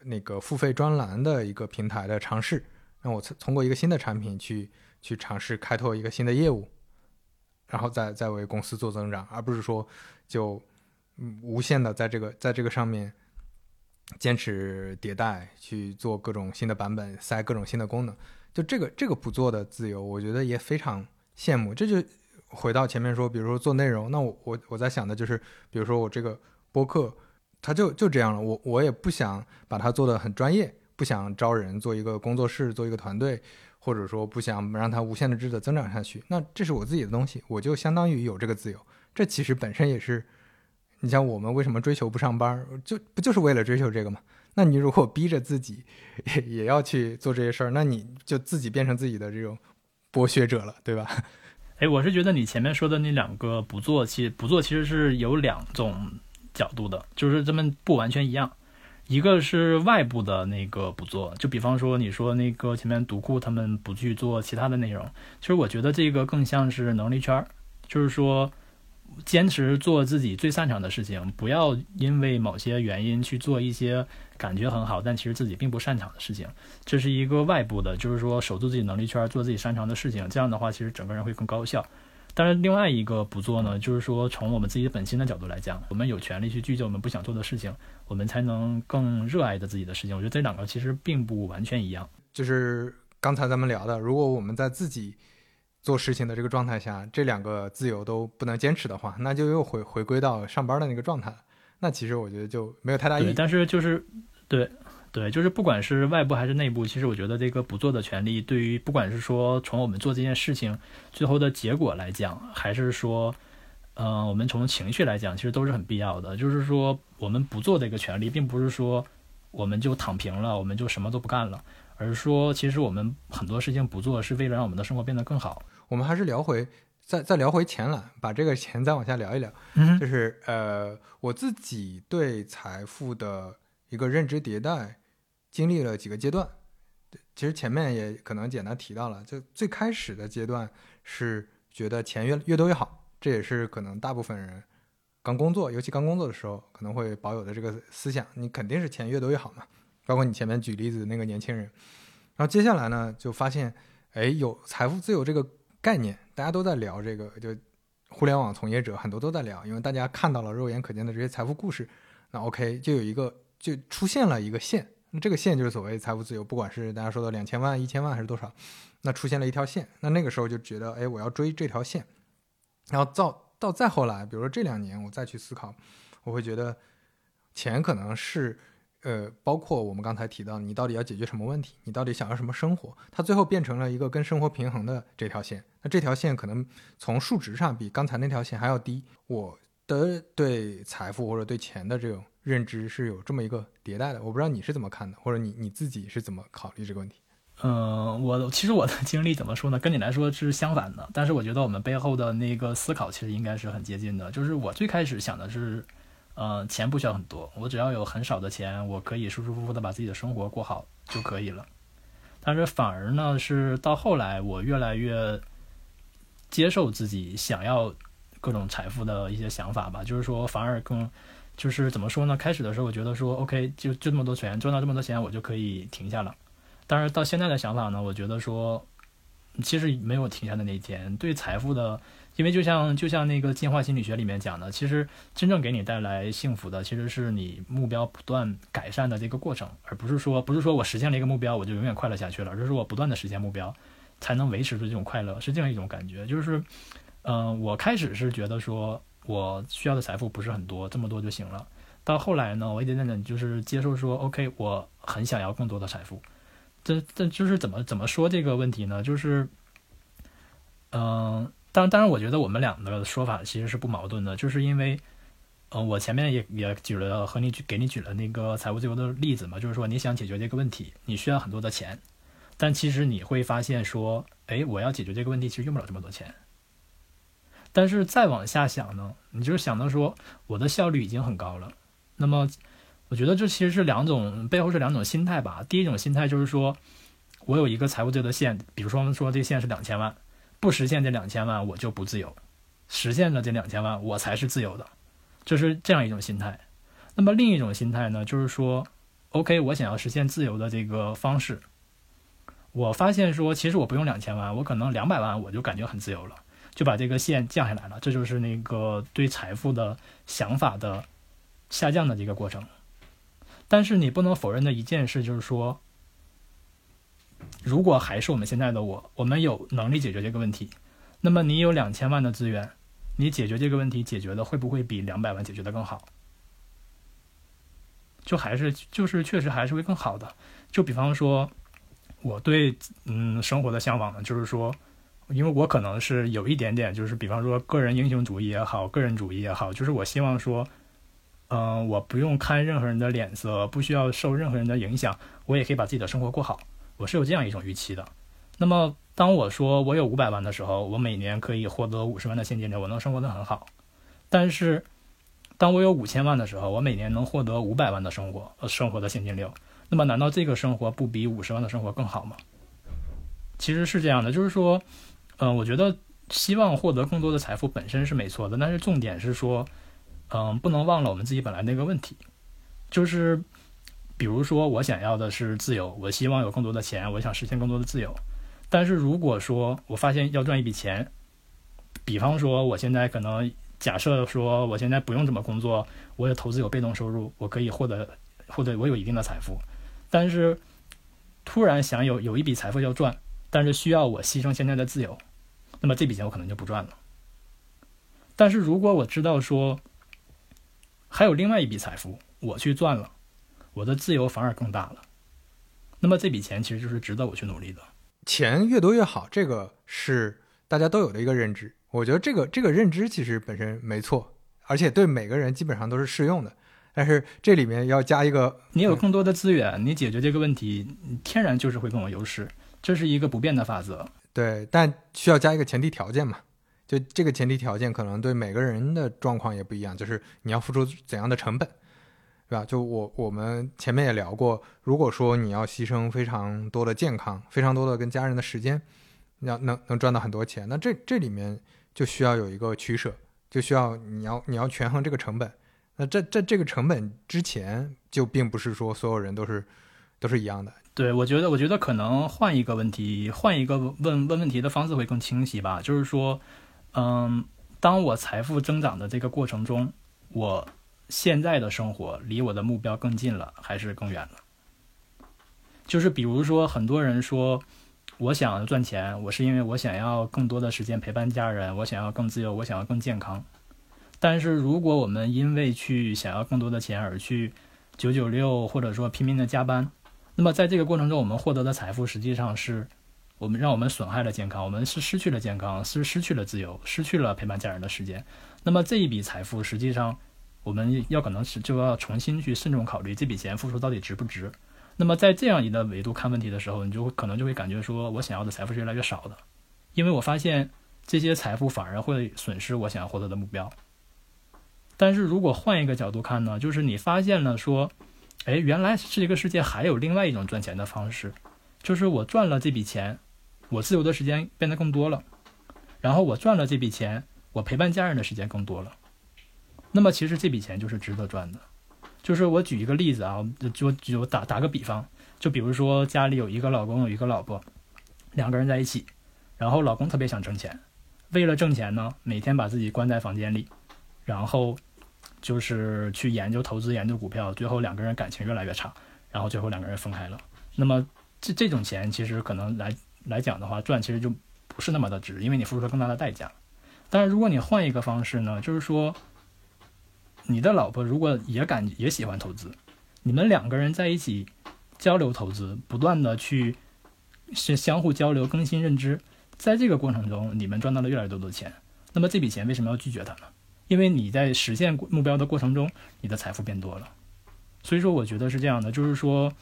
那个付费专栏的一个平台的尝试，让我通过一个新的产品去去尝试开拓一个新的业务，然后再再为公司做增长，而不是说就无限的在这个在这个上面。坚持迭代去做各种新的版本，塞各种新的功能，就这个这个不做的自由，我觉得也非常羡慕。这就回到前面说，比如说做内容，那我我我在想的就是，比如说我这个播客，它就就这样了，我我也不想把它做的很专业，不想招人做一个工作室，做一个团队，或者说不想让它无限的质的增长下去。那这是我自己的东西，我就相当于有这个自由。这其实本身也是。你像我们为什么追求不上班，就不就是为了追求这个吗？那你如果逼着自己也也要去做这些事儿，那你就自己变成自己的这种剥削者了，对吧？*laughs* 哎，我是觉得你前面说的那两个不做，其实不做其实是有两种角度的，就是这么不完全一样。一个是外部的那个不做，就比方说你说那个前面读库他们不去做其他的内容，其实我觉得这个更像是能力圈儿，就是说。坚持做自己最擅长的事情，不要因为某些原因去做一些感觉很好，但其实自己并不擅长的事情。这是一个外部的，就是说守住自己能力圈，做自己擅长的事情。这样的话，其实整个人会更高效。但是另外一个不做呢，就是说从我们自己本心的角度来讲，我们有权利去拒绝我们不想做的事情，我们才能更热爱的自己的事情。我觉得这两个其实并不完全一样。就是刚才咱们聊的，如果我们在自己。做事情的这个状态下，这两个自由都不能坚持的话，那就又回回归到上班的那个状态。那其实我觉得就没有太大意义。但是就是，对对，就是不管是外部还是内部，其实我觉得这个不做的权利，对于不管是说从我们做这件事情最后的结果来讲，还是说，嗯，我们从情绪来讲，其实都是很必要的。就是说，我们不做这个权利，并不是说我们就躺平了，我们就什么都不干了，而是说，其实我们很多事情不做，是为了让我们的生活变得更好。我们还是聊回，再再聊回钱来，*laughs* 把这个钱再往下聊一聊。嗯就是呃，我自己对财富的一个认知迭代，经历了几个阶段。其实前面也可能简单提到了，就最开始的阶段是觉得钱越越多越好，这也是可能大部分人刚工作，尤其刚工作的时候可能会保有的这个思想，你肯定是钱越多越好嘛。包括你前面举例子那个年轻人，然后接下来呢，就发现，哎，有财富自由这个概念，大家都在聊这个，就互联网从业者很多都在聊，因为大家看到了肉眼可见的这些财富故事，那 OK 就有一个就出现了一个线，那这个线就是所谓财富自由，不管是大家说的两千万、一千万还是多少，那出现了一条线，那那个时候就觉得，哎，我要追这条线，然后到到再后来，比如说这两年我再去思考，我会觉得钱可能是。呃，包括我们刚才提到，你到底要解决什么问题？你到底想要什么生活？它最后变成了一个跟生活平衡的这条线。那这条线可能从数值上比刚才那条线还要低。我的对财富或者对钱的这种认知是有这么一个迭代的。我不知道你是怎么看的，或者你你自己是怎么考虑这个问题？嗯，我其实我的经历怎么说呢？跟你来说是相反的，但是我觉得我们背后的那个思考其实应该是很接近的。就是我最开始想的是。呃，钱不需要很多，我只要有很少的钱，我可以舒舒服服的把自己的生活过好就可以了。但是反而呢，是到后来我越来越接受自己想要各种财富的一些想法吧，就是说反而更就是怎么说呢？开始的时候我觉得说 OK，就就这么多钱，赚到这么多钱我就可以停下了。但是到现在的想法呢，我觉得说其实没有停下的那一天，对财富的。因为就像就像那个进化心理学里面讲的，其实真正给你带来幸福的，其实是你目标不断改善的这个过程，而不是说不是说我实现了一个目标我就永远快乐下去了，而是我不断的实现目标，才能维持住这种快乐，是这样一种感觉。就是，嗯，我开始是觉得说我需要的财富不是很多，这么多就行了。到后来呢，我一点点就是接受说，OK，我很想要更多的财富。这这就是怎么怎么说这个问题呢？就是，嗯。当当然，我觉得我们俩的说法其实是不矛盾的，就是因为，呃，我前面也也举了和你举给你举了那个财务自由的例子嘛，就是说你想解决这个问题，你需要很多的钱，但其实你会发现说，哎，我要解决这个问题其实用不了这么多钱。但是再往下想呢，你就是想到说我的效率已经很高了，那么我觉得这其实是两种背后是两种心态吧。第一种心态就是说我有一个财务自由的线，比如说我们说这线是两千万。不实现这两千万，我就不自由；实现了这两千万，我才是自由的，就是这样一种心态。那么另一种心态呢，就是说，OK，我想要实现自由的这个方式，我发现说，其实我不用两千万，我可能两百万我就感觉很自由了，就把这个线降下来了。这就是那个对财富的想法的下降的这个过程。但是你不能否认的一件事就是说。如果还是我们现在的我，我们有能力解决这个问题，那么你有两千万的资源，你解决这个问题解决的会不会比两百万解决的更好？就还是就是确实还是会更好的。就比方说，我对嗯生活的向往呢，就是说，因为我可能是有一点点，就是比方说个人英雄主义也好，个人主义也好，就是我希望说，嗯，我不用看任何人的脸色，不需要受任何人的影响，我也可以把自己的生活过好。我是有这样一种预期的，那么当我说我有五百万的时候，我每年可以获得五十万的现金流，我能生活的很好。但是，当我有五千万的时候，我每年能获得五百万的生活，生活的现金流。那么，难道这个生活不比五十万的生活更好吗？其实是这样的，就是说，嗯，我觉得希望获得更多的财富本身是没错的，但是重点是说，嗯，不能忘了我们自己本来那个问题，就是。比如说，我想要的是自由，我希望有更多的钱，我想实现更多的自由。但是如果说我发现要赚一笔钱，比方说我现在可能假设说我现在不用这么工作，我有投资有被动收入，我可以获得获得我有一定的财富。但是突然想有有一笔财富要赚，但是需要我牺牲现在的自由，那么这笔钱我可能就不赚了。但是如果我知道说还有另外一笔财富，我去赚了。我的自由反而更大了。那么这笔钱其实就是值得我去努力的。钱越多越好，这个是大家都有的一个认知。我觉得这个这个认知其实本身没错，而且对每个人基本上都是适用的。但是这里面要加一个，你有更多的资源，你解决这个问题，天然就是会更有优势，这是一个不变的法则。对，但需要加一个前提条件嘛？就这个前提条件可能对每个人的状况也不一样，就是你要付出怎样的成本，对吧？就我我们前面也聊过，如果说你要牺牲非常多的健康，非常多的跟家人的时间，要能能赚到很多钱，那这这里面就需要有一个取舍，就需要你要你要权衡这个成本。那这这这个成本之前就并不是说所有人都是都是一样的。对，我觉得我觉得可能换一个问题，换一个问问问题的方式会更清晰吧。就是说，嗯，当我财富增长的这个过程中，我现在的生活离我的目标更近了，还是更远了？就是比如说，很多人说，我想赚钱，我是因为我想要更多的时间陪伴家人，我想要更自由，我想要更健康。但是，如果我们因为去想要更多的钱而去九九六，或者说拼命的加班，那么在这个过程中，我们获得的财富实际上是我们让我们损害了健康，我们是失去了健康，是失去了自由，失去了陪伴家人的时间。那么这一笔财富，实际上我们要可能是就要重新去慎重考虑这笔钱付出到底值不值。那么在这样一个维度看问题的时候，你就会可能就会感觉说我想要的财富是越来越少的，因为我发现这些财富反而会损失我想要获得的目标。但是如果换一个角度看呢，就是你发现了说，哎，原来这个世界还有另外一种赚钱的方式，就是我赚了这笔钱，我自由的时间变得更多了，然后我赚了这笔钱，我陪伴家人的时间更多了，那么其实这笔钱就是值得赚的。就是我举一个例子啊，就就打打个比方，就比如说家里有一个老公有一个老婆，两个人在一起，然后老公特别想挣钱，为了挣钱呢，每天把自己关在房间里。然后就是去研究投资、研究股票，最后两个人感情越来越差，然后最后两个人分开了。那么这这种钱其实可能来来讲的话，赚其实就不是那么的值，因为你付出了更大的代价。但是如果你换一个方式呢，就是说你的老婆如果也感也喜欢投资，你们两个人在一起交流投资，不断的去是相互交流、更新认知，在这个过程中，你们赚到了越来越多的钱。那么这笔钱为什么要拒绝他呢？因为你在实现目标的过程中，你的财富变多了，所以说我觉得是这样的，就是说，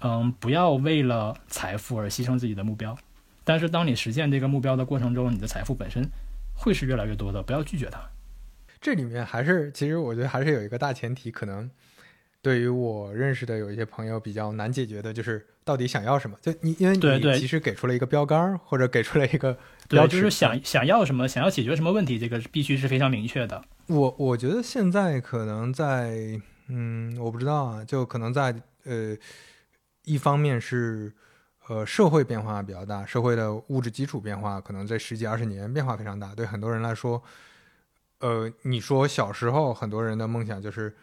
嗯，不要为了财富而牺牲自己的目标，但是当你实现这个目标的过程中，你的财富本身会是越来越多的，不要拒绝它。这里面还是，其实我觉得还是有一个大前提，可能对于我认识的有一些朋友比较难解决的，就是到底想要什么？就你因为你其实给出了一个标杆，或者给出了一个。*laughs* 对，就是想想要什么，想要解决什么问题，这个必须是非常明确的。我我觉得现在可能在，嗯，我不知道啊，就可能在呃，一方面是呃社会变化比较大，社会的物质基础变化可能在十几二十年变化非常大。对很多人来说，呃，你说小时候很多人的梦想就是，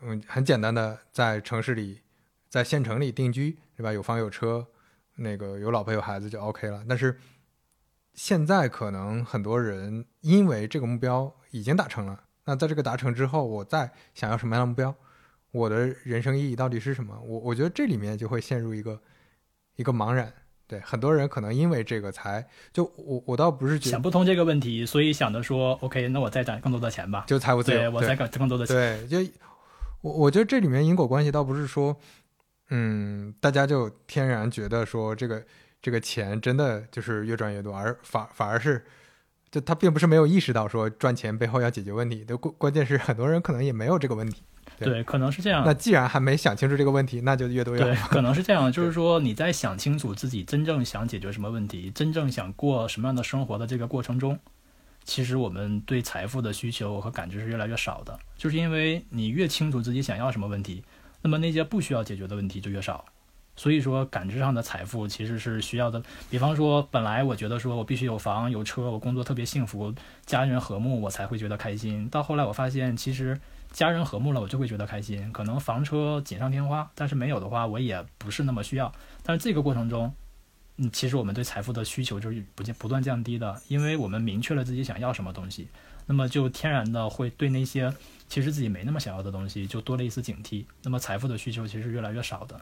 嗯，很简单的在城市里，在县城里定居，对吧？有房有车，那个有老婆有孩子就 OK 了。但是现在可能很多人因为这个目标已经达成了，那在这个达成之后，我再想要什么样的目标？我的人生意义到底是什么？我我觉得这里面就会陷入一个一个茫然。对很多人可能因为这个才就我我倒不是想不通这个问题，所以想着说，OK，那我再赚更多的钱吧，就财务自由，我再赚更多的钱。对，就我我觉得这里面因果关系倒不是说，嗯，大家就天然觉得说这个。这个钱真的就是越赚越多，而反反而是，就他并不是没有意识到说赚钱背后要解决问题，的关关键是很多人可能也没有这个问题。对，可能是这样。那既然还没想清楚这个问题，那就越多越好。对可能是这样，*laughs* 就是说你在想清楚自己真正想解决什么问题，真正想过什么样的生活的这个过程中，其实我们对财富的需求和感知是越来越少的，就是因为你越清楚自己想要什么问题，那么那些不需要解决的问题就越少。所以说，感知上的财富其实是需要的。比方说，本来我觉得说我必须有房有车，我工作特别幸福，家人和睦，我才会觉得开心。到后来我发现，其实家人和睦了，我就会觉得开心。可能房车锦上添花，但是没有的话，我也不是那么需要。但是这个过程中，嗯，其实我们对财富的需求就是不不断降低的，因为我们明确了自己想要什么东西。那么就天然的会对那些其实自己没那么想要的东西就多了一丝警惕。那么财富的需求其实越来越少的。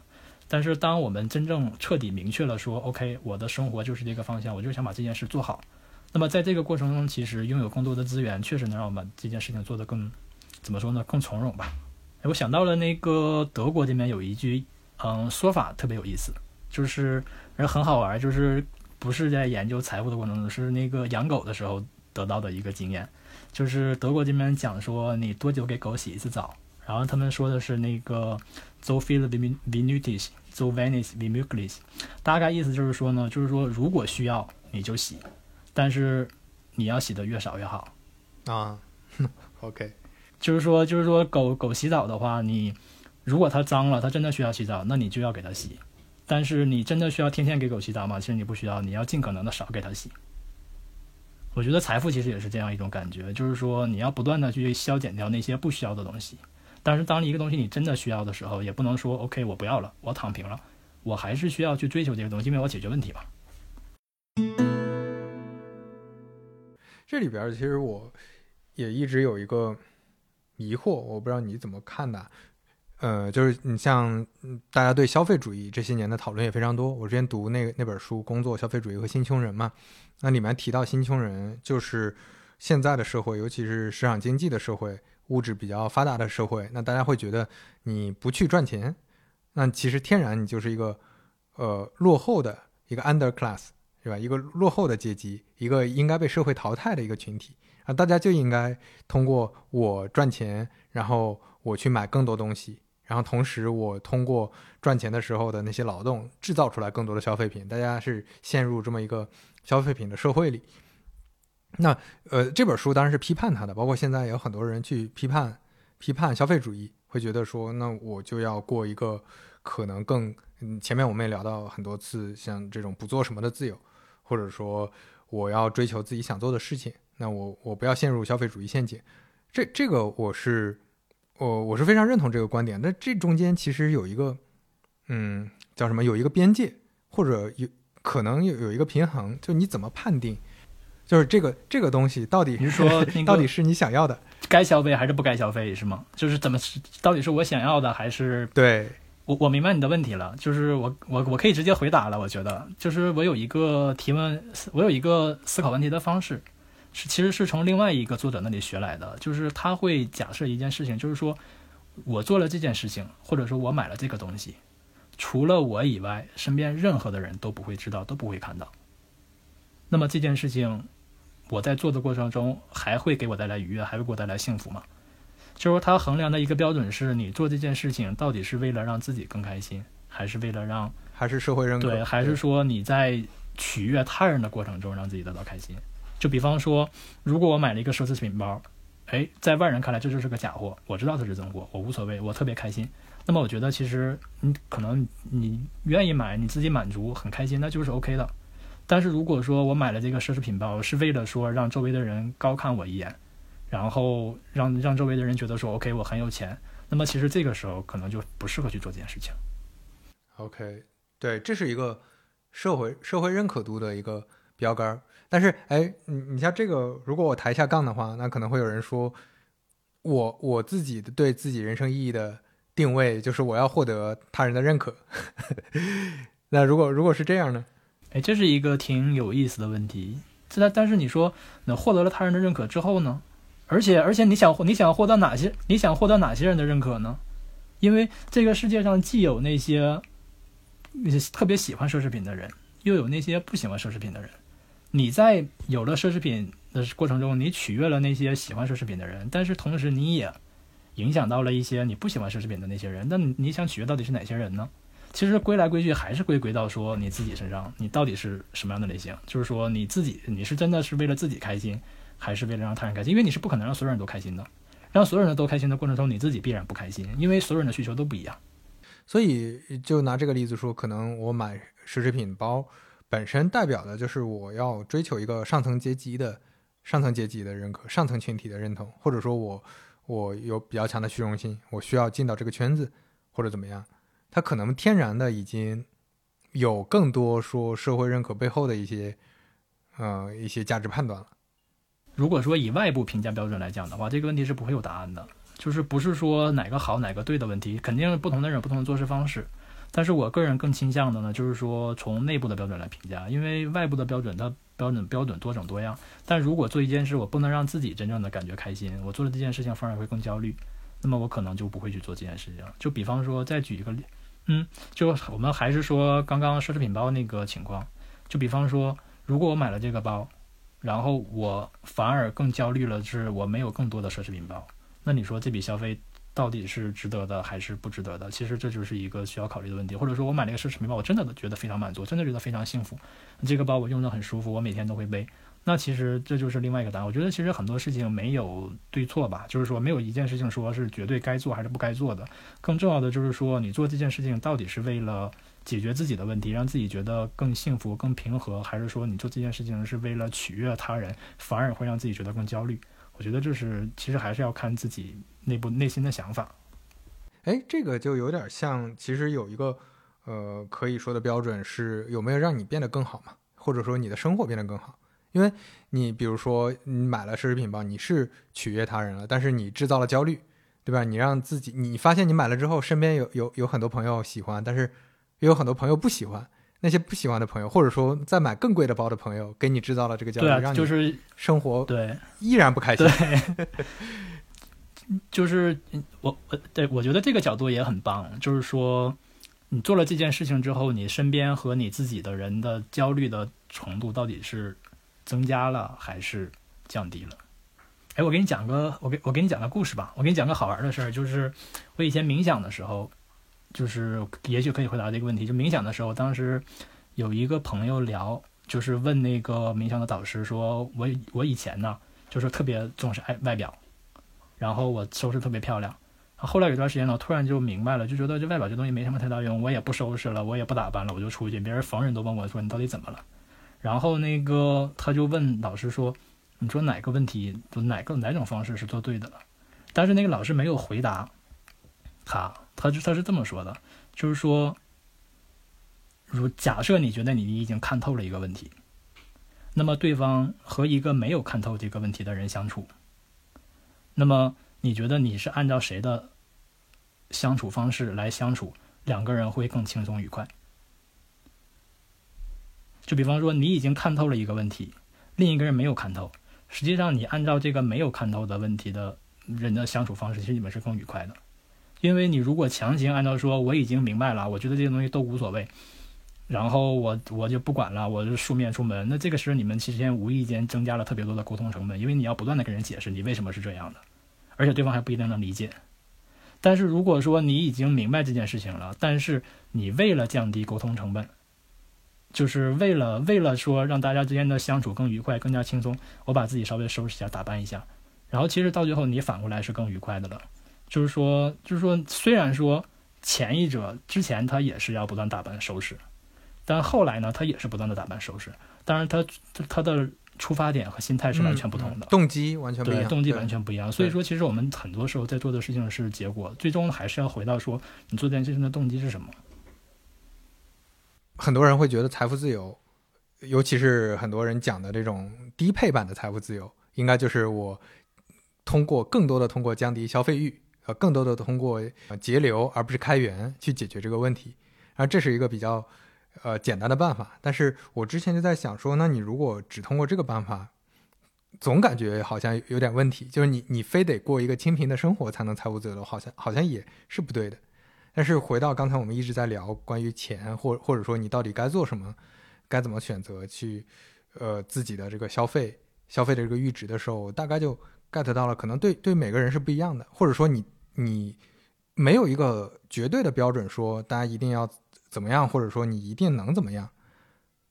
但是当我们真正彻底明确了说，OK，我的生活就是这个方向，我就想把这件事做好。那么在这个过程中，其实拥有更多的资源，确实能让我们这件事情做得更，怎么说呢？更从容吧。哎，我想到了那个德国这边有一句，嗯，说法特别有意思，就是很好玩，就是不是在研究财富的过程中，是那个养狗的时候得到的一个经验，就是德国这边讲说，你多久给狗洗一次澡？然后他们说的是那个 “so feel the minutis”。So Venice v i m u c l i s 大概意思就是说呢，就是说如果需要你就洗，但是你要洗的越少越好啊。*laughs* OK，就是说就是说狗狗洗澡的话，你如果它脏了，它真的需要洗澡，那你就要给它洗。但是你真的需要天天给狗洗澡吗？其实你不需要，你要尽可能的少给它洗。我觉得财富其实也是这样一种感觉，就是说你要不断的去消减掉那些不需要的东西。但是，当一个东西你真的需要的时候，也不能说 “OK，我不要了，我躺平了”，我还是需要去追求这个东西，因为我解决问题嘛。这里边其实我也一直有一个疑惑，我不知道你怎么看的。呃，就是你像大家对消费主义这些年的讨论也非常多。我之前读那那本书《工作、消费主义和新穷人》嘛，那里面提到新穷人就是现在的社会，尤其是市场经济的社会。物质比较发达的社会，那大家会觉得你不去赚钱，那其实天然你就是一个呃落后的一个 underclass，是吧？一个落后的阶级，一个应该被社会淘汰的一个群体啊！大家就应该通过我赚钱，然后我去买更多东西，然后同时我通过赚钱的时候的那些劳动制造出来更多的消费品，大家是陷入这么一个消费品的社会里。那呃，这本书当然是批判他的，包括现在有很多人去批判批判消费主义，会觉得说，那我就要过一个可能更嗯，前面我们也聊到很多次，像这种不做什么的自由，或者说我要追求自己想做的事情，那我我不要陷入消费主义陷阱。这这个我是我我是非常认同这个观点，那这中间其实有一个嗯叫什么，有一个边界，或者有可能有有一个平衡，就你怎么判定？就是这个这个东西到底你是说 *laughs* 到底是你想要的，该消费还是不该消费是吗？就是怎么到底是我想要的还是对我我明白你的问题了，就是我我我可以直接回答了。我觉得就是我有一个提问，我有一个思考问题的方式，是其实是从另外一个作者那里学来的，就是他会假设一件事情，就是说我做了这件事情，或者说我买了这个东西，除了我以外，身边任何的人都不会知道，都不会看到。那么这件事情，我在做的过程中还会给我带来愉悦，还会给我带来幸福吗？就是说，他衡量的一个标准是你做这件事情到底是为了让自己更开心，还是为了让还是社会认可？对，还是说你在取悦他人的过程中让自己得到开心？就比方说，如果我买了一个奢侈品包，哎，在外人看来这就是个假货，我知道它是真货，我无所谓，我特别开心。那么我觉得其实你可能你愿意买，你自己满足很开心，那就是 OK 的。但是如果说我买了这个奢侈品包是为了说让周围的人高看我一眼，然后让让周围的人觉得说 OK 我很有钱，那么其实这个时候可能就不适合去做这件事情。OK，对，这是一个社会社会认可度的一个标杆。但是哎，你你像这个，如果我抬一下杠的话，那可能会有人说，我我自己对自己人生意义的定位就是我要获得他人的认可。*laughs* 那如果如果是这样呢？哎，这是一个挺有意思的问题。但但是你说，那获得了他人的认可之后呢？而且而且，你想你想获得哪些？你想获得哪些人的认可呢？因为这个世界上既有那些那些特别喜欢奢侈品的人，又有那些不喜欢奢侈品的人。你在有了奢侈品的过程中，你取悦了那些喜欢奢侈品的人，但是同时你也影响到了一些你不喜欢奢侈品的那些人。那你想取悦到底是哪些人呢？其实归来归去还是归归到说你自己身上，你到底是什么样的类型？就是说你自己，你是真的是为了自己开心，还是为了让他人开心？因为你是不可能让所有人都开心的，让所有人都开心的过程中，你自己必然不开心，因为所有人的需求都不一样。所以就拿这个例子说，可能我买奢侈品包本身代表的就是我要追求一个上层阶级的上层阶级的认可，上层群体的认同，或者说我我有比较强的虚荣心，我需要进到这个圈子，或者怎么样。他可能天然的已经有更多说社会认可背后的一些，呃，一些价值判断了。如果说以外部评价标准来讲的话，这个问题是不会有答案的，就是不是说哪个好哪个对的问题，肯定不同的人有不同的做事方式。但是我个人更倾向的呢，就是说从内部的标准来评价，因为外部的标准它标准标准多种多样。但如果做一件事，我不能让自己真正的感觉开心，我做了这件事情反而会更焦虑，那么我可能就不会去做这件事情。就比方说，再举一个例，嗯，就我们还是说刚刚奢侈品包那个情况，就比方说，如果我买了这个包，然后我反而更焦虑了，是我没有更多的奢侈品包，那你说这笔消费？到底是值得的还是不值得的？其实这就是一个需要考虑的问题。或者说我买了一个奢侈品包，我真的觉得非常满足，真的觉得非常幸福。这个包我用着很舒服，我每天都会背。那其实这就是另外一个答案。我觉得其实很多事情没有对错吧，就是说没有一件事情说是绝对该做还是不该做的。更重要的就是说，你做这件事情到底是为了解决自己的问题，让自己觉得更幸福、更平和，还是说你做这件事情是为了取悦他人，反而会让自己觉得更焦虑？我觉得这是其实还是要看自己。内部内心的想法，哎，这个就有点像，其实有一个呃可以说的标准是有没有让你变得更好嘛，或者说你的生活变得更好。因为你比如说你买了奢侈品包，你是取悦他人了，但是你制造了焦虑，对吧？你让自己，你发现你买了之后，身边有有有很多朋友喜欢，但是也有很多朋友不喜欢。那些不喜欢的朋友，或者说在买更贵的包的朋友，给你制造了这个焦虑，让你就是生活对依然不开心。*laughs* *laughs* 就是我我对我觉得这个角度也很棒，就是说你做了这件事情之后，你身边和你自己的人的焦虑的程度到底是增加了还是降低了？哎，我给你讲个我给我给你讲个故事吧，我给你讲个好玩的事儿，就是我以前冥想的时候，就是也许可以回答这个问题。就冥想的时候，当时有一个朋友聊，就是问那个冥想的导师说，我我以前呢，就是特别重视爱外表。然后我收拾特别漂亮，后来有段时间呢，我突然就明白了，就觉得这外表这东西没什么太大用，我也不收拾了，我也不打扮了，我就出去，别人逢人都问我说你到底怎么了？然后那个他就问老师说，你说哪个问题，哪个哪种方式是做对的了？但是那个老师没有回答他，他就他是这么说的，就是说，如假设你觉得你已经看透了一个问题，那么对方和一个没有看透这个问题的人相处。那么你觉得你是按照谁的相处方式来相处，两个人会更轻松愉快？就比方说，你已经看透了一个问题，另一个人没有看透，实际上你按照这个没有看透的问题的人的相处方式，其实你们是更愉快的。因为你如果强行按照说我已经明白了，我觉得这些东西都无所谓，然后我我就不管了，我就素面出门，那这个时候你们之间无意间增加了特别多的沟通成本，因为你要不断的跟人解释你为什么是这样的。而且对方还不一定能理解，但是如果说你已经明白这件事情了，但是你为了降低沟通成本，就是为了为了说让大家之间的相处更愉快、更加轻松，我把自己稍微收拾一下、打扮一下，然后其实到最后你反过来是更愉快的了。就是说，就是说，虽然说前一者之前他也是要不断打扮收拾，但后来呢，他也是不断的打扮收拾，当然他他的。出发点和心态是完全不同的，动机完全不一样，动机完全不一样。所以说，其实我们很多时候在做的事情是结果，最终还是要回到说你做这件事情的动机是什么。很多人会觉得财富自由，尤其是很多人讲的这种低配版的财富自由，应该就是我通过更多的通过降低消费欲，呃，更多的通过节流而不是开源去解决这个问题。然后这是一个比较。呃，简单的办法，但是我之前就在想说，那你如果只通过这个办法，总感觉好像有点问题，就是你你非得过一个清贫的生活才能财务自由，好像好像也是不对的。但是回到刚才我们一直在聊关于钱，或或者说你到底该做什么，该怎么选择去，呃，自己的这个消费消费的这个阈值的时候，大概就 get 到了，可能对对每个人是不一样的，或者说你你没有一个绝对的标准，说大家一定要。怎么样，或者说你一定能怎么样，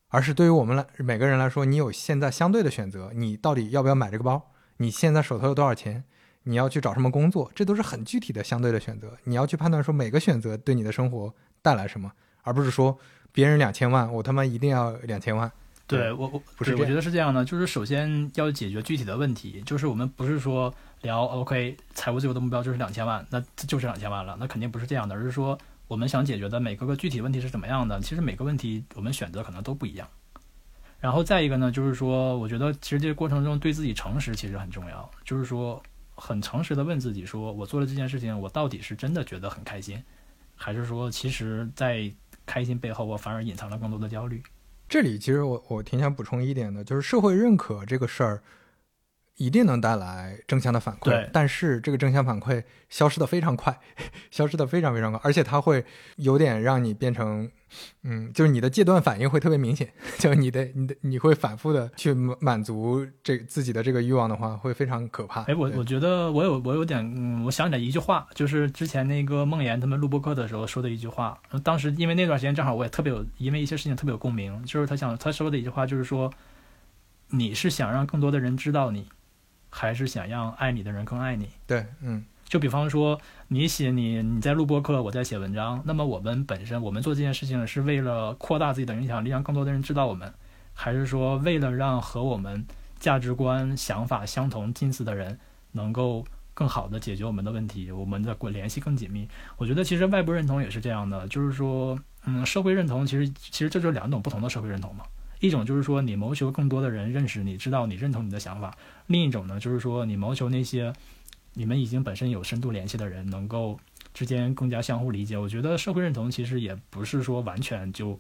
而是对于我们来每个人来说，你有现在相对的选择，你到底要不要买这个包？你现在手头有多少钱？你要去找什么工作？这都是很具体的相对的选择。你要去判断说每个选择对你的生活带来什么，而不是说别人两千万，我他妈一定要两千万。对我我不是我觉得是这样的，就是首先要解决具体的问题，就是我们不是说聊 OK 财务自由的目标就是两千万，那就是两千万了，那肯定不是这样的，而是说。我们想解决的每个个具体问题是怎么样的？其实每个问题我们选择可能都不一样。然后再一个呢，就是说，我觉得其实这个过程中对自己诚实其实很重要，就是说很诚实的问自己，说我做了这件事情，我到底是真的觉得很开心，还是说其实在开心背后，我反而隐藏了更多的焦虑？这里其实我我挺想补充一点的，就是社会认可这个事儿。一定能带来正向的反馈，但是这个正向反馈消失的非常快，*laughs* 消失的非常非常快，而且它会有点让你变成，嗯，就是你的戒断反应会特别明显，*laughs* 就你的你的你会反复的去满足这自己的这个欲望的话，会非常可怕。哎，我我觉得我有我有点，嗯，我想起来一句话，就是之前那个梦妍他们录播课的时候说的一句话，当时因为那段时间正好我也特别有，因为一些事情特别有共鸣，就是他想他说的一句话就是说，你是想让更多的人知道你。还是想让爱你的人更爱你。对，嗯，就比方说你写你你在录播课，我在写文章，那么我们本身我们做这件事情是为了扩大自己的影响力，让更多的人知道我们，还是说为了让和我们价值观、想法相同、近似的人能够更好的解决我们的问题，我们的联系更紧密？我觉得其实外部认同也是这样的，就是说，嗯，社会认同其实其实这就是两种不同的社会认同嘛。一种就是说，你谋求更多的人认识你，知道你认同你的想法；另一种呢，就是说，你谋求那些你们已经本身有深度联系的人，能够之间更加相互理解。我觉得社会认同其实也不是说完全就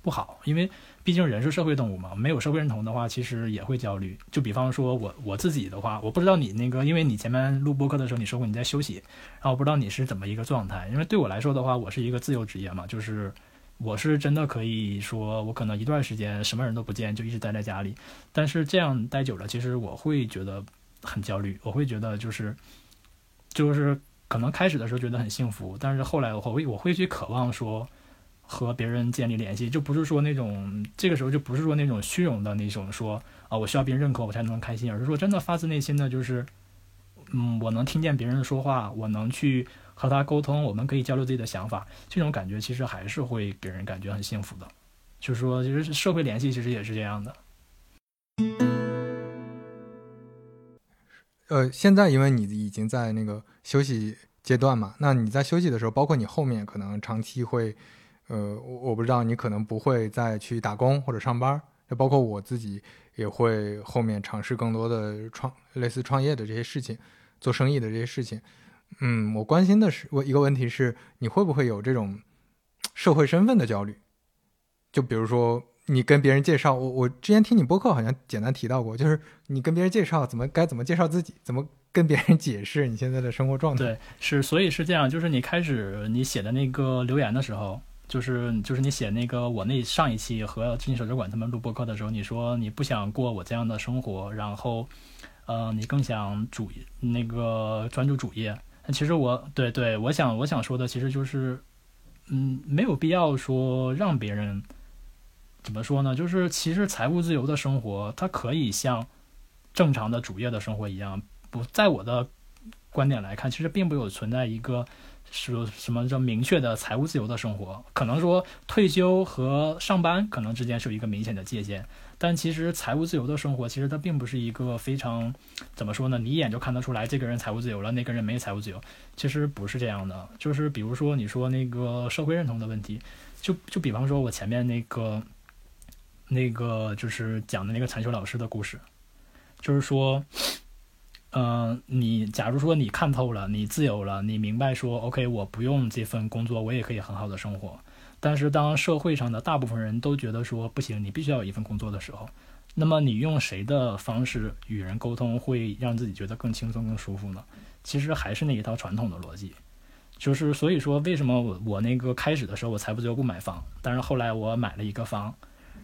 不好，因为毕竟人是社会动物嘛。没有社会认同的话，其实也会焦虑。就比方说我我自己的话，我不知道你那个，因为你前面录播课的时候你说过你在休息，然后我不知道你是怎么一个状态。因为对我来说的话，我是一个自由职业嘛，就是。我是真的可以说，我可能一段时间什么人都不见，就一直待在家里。但是这样待久了，其实我会觉得很焦虑。我会觉得就是，就是可能开始的时候觉得很幸福，但是后来我会我会去渴望说和别人建立联系，就不是说那种这个时候就不是说那种虚荣的那种说啊我需要别人认可我才能开心，而是说真的发自内心的就是，嗯，我能听见别人说话，我能去。和他沟通，我们可以交流自己的想法，这种感觉其实还是会给人感觉很幸福的。就是说，其实社会联系其实也是这样的。呃，现在因为你已经在那个休息阶段嘛，那你在休息的时候，包括你后面可能长期会，呃，我我不知道你可能不会再去打工或者上班，就包括我自己也会后面尝试更多的创类似创业的这些事情，做生意的这些事情。嗯，我关心的是，我一个问题是，你会不会有这种社会身份的焦虑？就比如说，你跟别人介绍，我我之前听你播客好像简单提到过，就是你跟别人介绍怎么该怎么介绍自己，怎么跟别人解释你现在的生活状态。对，是，所以是这样，就是你开始你写的那个留言的时候，就是就是你写那个我那上一期和知心手指馆他们录播客的时候，你说你不想过我这样的生活，然后，呃，你更想主那个专注主业。其实我对对，我想我想说的其实就是，嗯，没有必要说让别人怎么说呢？就是其实财务自由的生活，它可以像正常的主业的生活一样。不，在我的观点来看，其实并没有存在一个是什么叫明确的财务自由的生活。可能说退休和上班可能之间是有一个明显的界限。但其实财务自由的生活，其实它并不是一个非常怎么说呢？你一眼就看得出来，这个人财务自由了，那个人没财务自由。其实不是这样的。就是比如说你说那个社会认同的问题，就就比方说我前面那个那个就是讲的那个禅修老师的故事，就是说，嗯，你假如说你看透了，你自由了，你明白说，OK，我不用这份工作，我也可以很好的生活。但是，当社会上的大部分人都觉得说不行，你必须要有一份工作的时候，那么你用谁的方式与人沟通会让自己觉得更轻松、更舒服呢？其实还是那一套传统的逻辑，就是所以说，为什么我我那个开始的时候我财富自由不买房，但是后来我买了一个房，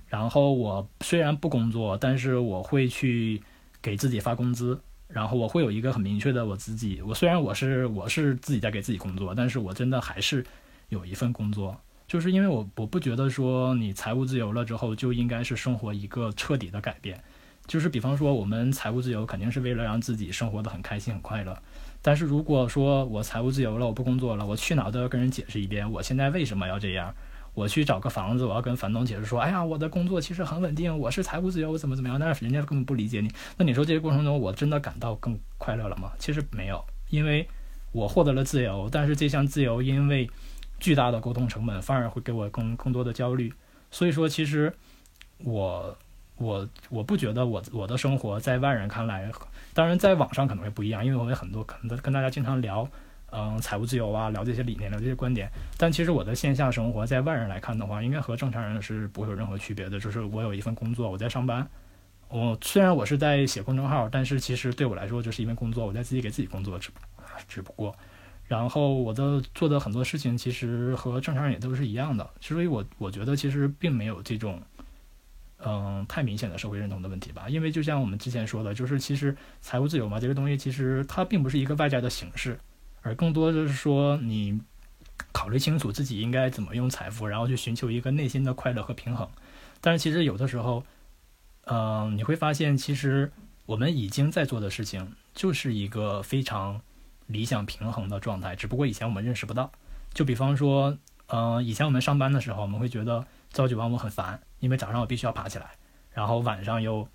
然后我虽然不工作，但是我会去给自己发工资，然后我会有一个很明确的我自己，我虽然我是我是自己在给自己工作，但是我真的还是有一份工作。就是因为我我不觉得说你财务自由了之后就应该是生活一个彻底的改变，就是比方说我们财务自由肯定是为了让自己生活的很开心很快乐，但是如果说我财务自由了我不工作了我去哪都要跟人解释一遍我现在为什么要这样，我去找个房子我要跟房东解释说哎呀我的工作其实很稳定我是财务自由我怎么怎么样，但是人家根本不理解你，那你说这个过程中我真的感到更快乐了吗？其实没有，因为我获得了自由，但是这项自由因为。巨大的沟通成本反而会给我更更多的焦虑，所以说其实我我我不觉得我我的生活在外人看来，当然在网上可能会不一样，因为我有很多可能跟大家经常聊，嗯，财务自由啊，聊这些理念，聊这些观点。但其实我的线下生活在外人来看的话，应该和正常人是不会有任何区别的。就是我有一份工作，我在上班。我虽然我是在写公众号，但是其实对我来说就是一份工作，我在自己给自己工作，只只不过，然后我的做的很多事情其实和正常人也都是一样的。所以我我觉得其实并没有这种。嗯，太明显的社会认同的问题吧，因为就像我们之前说的，就是其实财务自由嘛，这个东西其实它并不是一个外在的形式，而更多的是说你考虑清楚自己应该怎么用财富，然后去寻求一个内心的快乐和平衡。但是其实有的时候，嗯，你会发现其实我们已经在做的事情就是一个非常理想平衡的状态，只不过以前我们认识不到。就比方说，嗯，以前我们上班的时候，我们会觉得朝九晚五很烦。因为早上我必须要爬起来，然后晚上又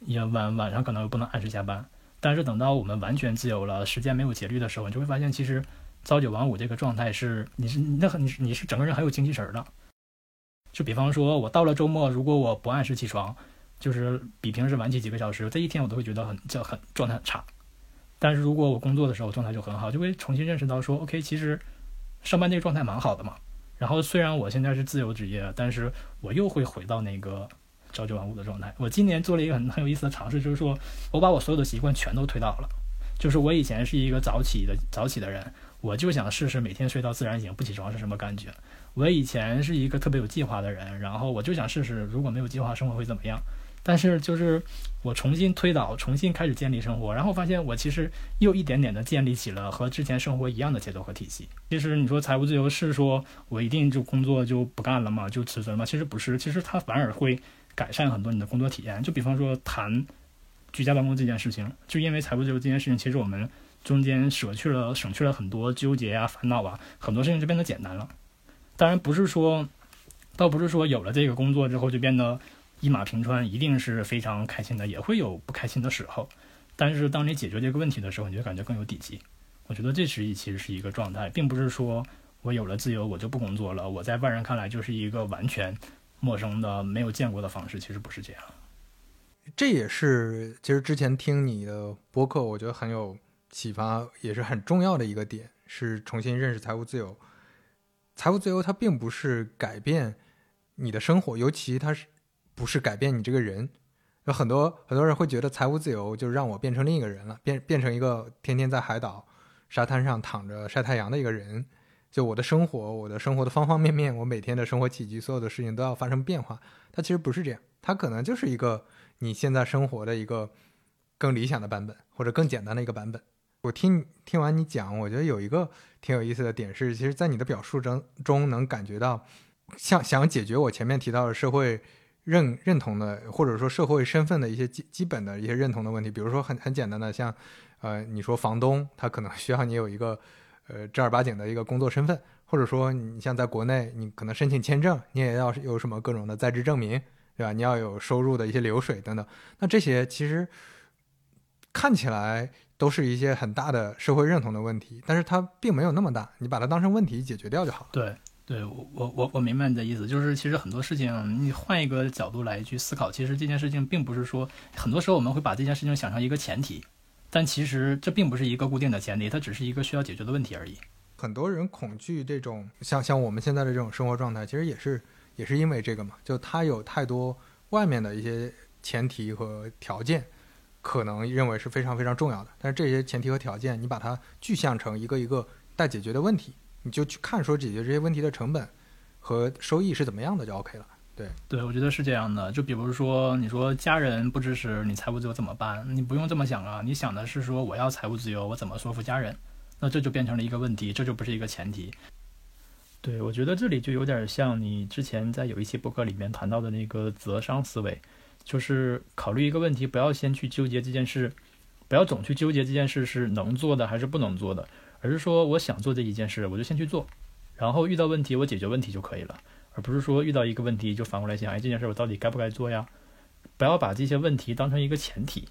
也晚晚上可能又不能按时下班。但是等到我们完全自由了，时间没有节律的时候，你就会发现，其实朝九晚五这个状态是你是那很你你是整个人很有精气神的。就比方说，我到了周末，如果我不按时起床，就是比平时晚起几个小时，这一天我都会觉得很就很状态很差。但是如果我工作的时候状态就很好，就会重新认识到说，OK，其实上班那个状态蛮好的嘛。然后虽然我现在是自由职业，但是我又会回到那个朝九晚五的状态。我今年做了一个很很有意思的尝试，就是说我把我所有的习惯全都推倒了。就是我以前是一个早起的早起的人，我就想试试每天睡到自然醒不起床是什么感觉。我以前是一个特别有计划的人，然后我就想试试如果没有计划生活会怎么样。但是就是我重新推导，重新开始建立生活，然后发现我其实又一点点的建立起了和之前生活一样的节奏和体系。其实你说财务自由是说我一定就工作就不干了吗？就辞职了吗？其实不是，其实它反而会改善很多你的工作体验。就比方说谈居家办公这件事情，就因为财务自由这件事情，其实我们中间舍去了省去了很多纠结啊、烦恼啊，很多事情就变得简单了。当然不是说，倒不是说有了这个工作之后就变得。一马平川一定是非常开心的，也会有不开心的时候。但是当你解决这个问题的时候，你就感觉更有底气。我觉得这是一其实是一个状态，并不是说我有了自由我就不工作了。我在外人看来就是一个完全陌生的、没有见过的方式，其实不是这样。这也是其实之前听你的播客，我觉得很有启发，也是很重要的一个点，是重新认识财务自由。财务自由它并不是改变你的生活，尤其它是。不是改变你这个人，有很多很多人会觉得财务自由就让我变成另一个人了，变变成一个天天在海岛沙滩上躺着晒太阳的一个人。就我的生活，我的生活的方方面面，我每天的生活起居，所有的事情都要发生变化。它其实不是这样，它可能就是一个你现在生活的一个更理想的版本，或者更简单的一个版本。我听听完你讲，我觉得有一个挺有意思的点是，其实，在你的表述中中能感觉到，像想解决我前面提到的社会。认认同的，或者说社会身份的一些基基本的一些认同的问题，比如说很很简单的，像，呃，你说房东他可能需要你有一个，呃，正儿八经的一个工作身份，或者说你像在国内，你可能申请签证，你也要有什么各种的在职证明，对吧？你要有收入的一些流水等等。那这些其实看起来都是一些很大的社会认同的问题，但是它并没有那么大，你把它当成问题解决掉就好了。对。对我我我我明白你的意思，就是其实很多事情你换一个角度来去思考，其实这件事情并不是说很多时候我们会把这件事情想成一个前提，但其实这并不是一个固定的前提，它只是一个需要解决的问题而已。很多人恐惧这种像像我们现在的这种生活状态，其实也是也是因为这个嘛，就它有太多外面的一些前提和条件，可能认为是非常非常重要的，但是这些前提和条件，你把它具象成一个一个待解决的问题。你就去看说解决这些问题的成本和收益是怎么样的就 OK 了。对对，我觉得是这样的。就比如说，你说家人不支持你财务自由怎么办？你不用这么想啊，你想的是说我要财务自由，我怎么说服家人？那这就变成了一个问题，这就不是一个前提。对，我觉得这里就有点像你之前在有一期博客里面谈到的那个择商思维，就是考虑一个问题，不要先去纠结这件事，不要总去纠结这件事是能做的还是不能做的。而是说，我想做这一件事，我就先去做，然后遇到问题我解决问题就可以了，而不是说遇到一个问题就反过来想，哎，这件事我到底该不该做呀？不要把这些问题当成一个前提。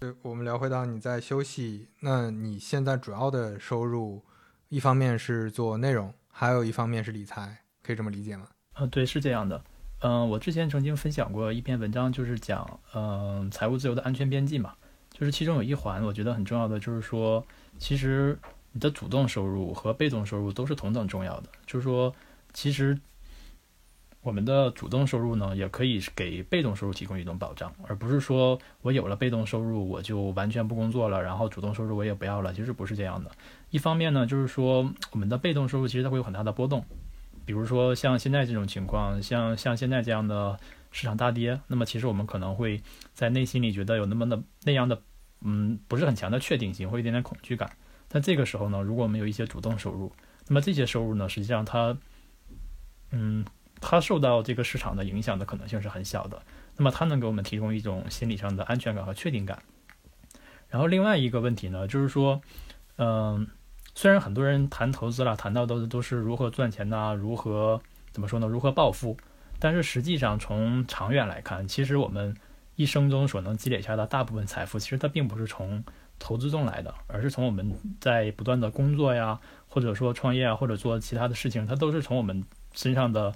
对，我们聊回到你在休息，那你现在主要的收入，一方面是做内容，还有一方面是理财，可以这么理解吗？啊，对，是这样的。嗯，我之前曾经分享过一篇文章，就是讲嗯财务自由的安全边际嘛，就是其中有一环我觉得很重要的，就是说其实你的主动收入和被动收入都是同等重要的，就是说其实。我们的主动收入呢，也可以给被动收入提供一种保障，而不是说我有了被动收入，我就完全不工作了，然后主动收入我也不要了。其实不是这样的。一方面呢，就是说我们的被动收入其实它会有很大的波动，比如说像现在这种情况，像像现在这样的市场大跌，那么其实我们可能会在内心里觉得有那么的那样的，嗯，不是很强的确定性，会有一点点恐惧感。但这个时候呢，如果我们有一些主动收入，那么这些收入呢，实际上它，嗯。它受到这个市场的影响的可能性是很小的，那么它能给我们提供一种心理上的安全感和确定感。然后另外一个问题呢，就是说，嗯，虽然很多人谈投资了，谈到的都是如何赚钱呐，如何怎么说呢，如何暴富，但是实际上从长远来看，其实我们一生中所能积累下的大部分财富，其实它并不是从投资中来的，而是从我们在不断的工作呀，或者说创业啊，或者做其他的事情，它都是从我们身上的。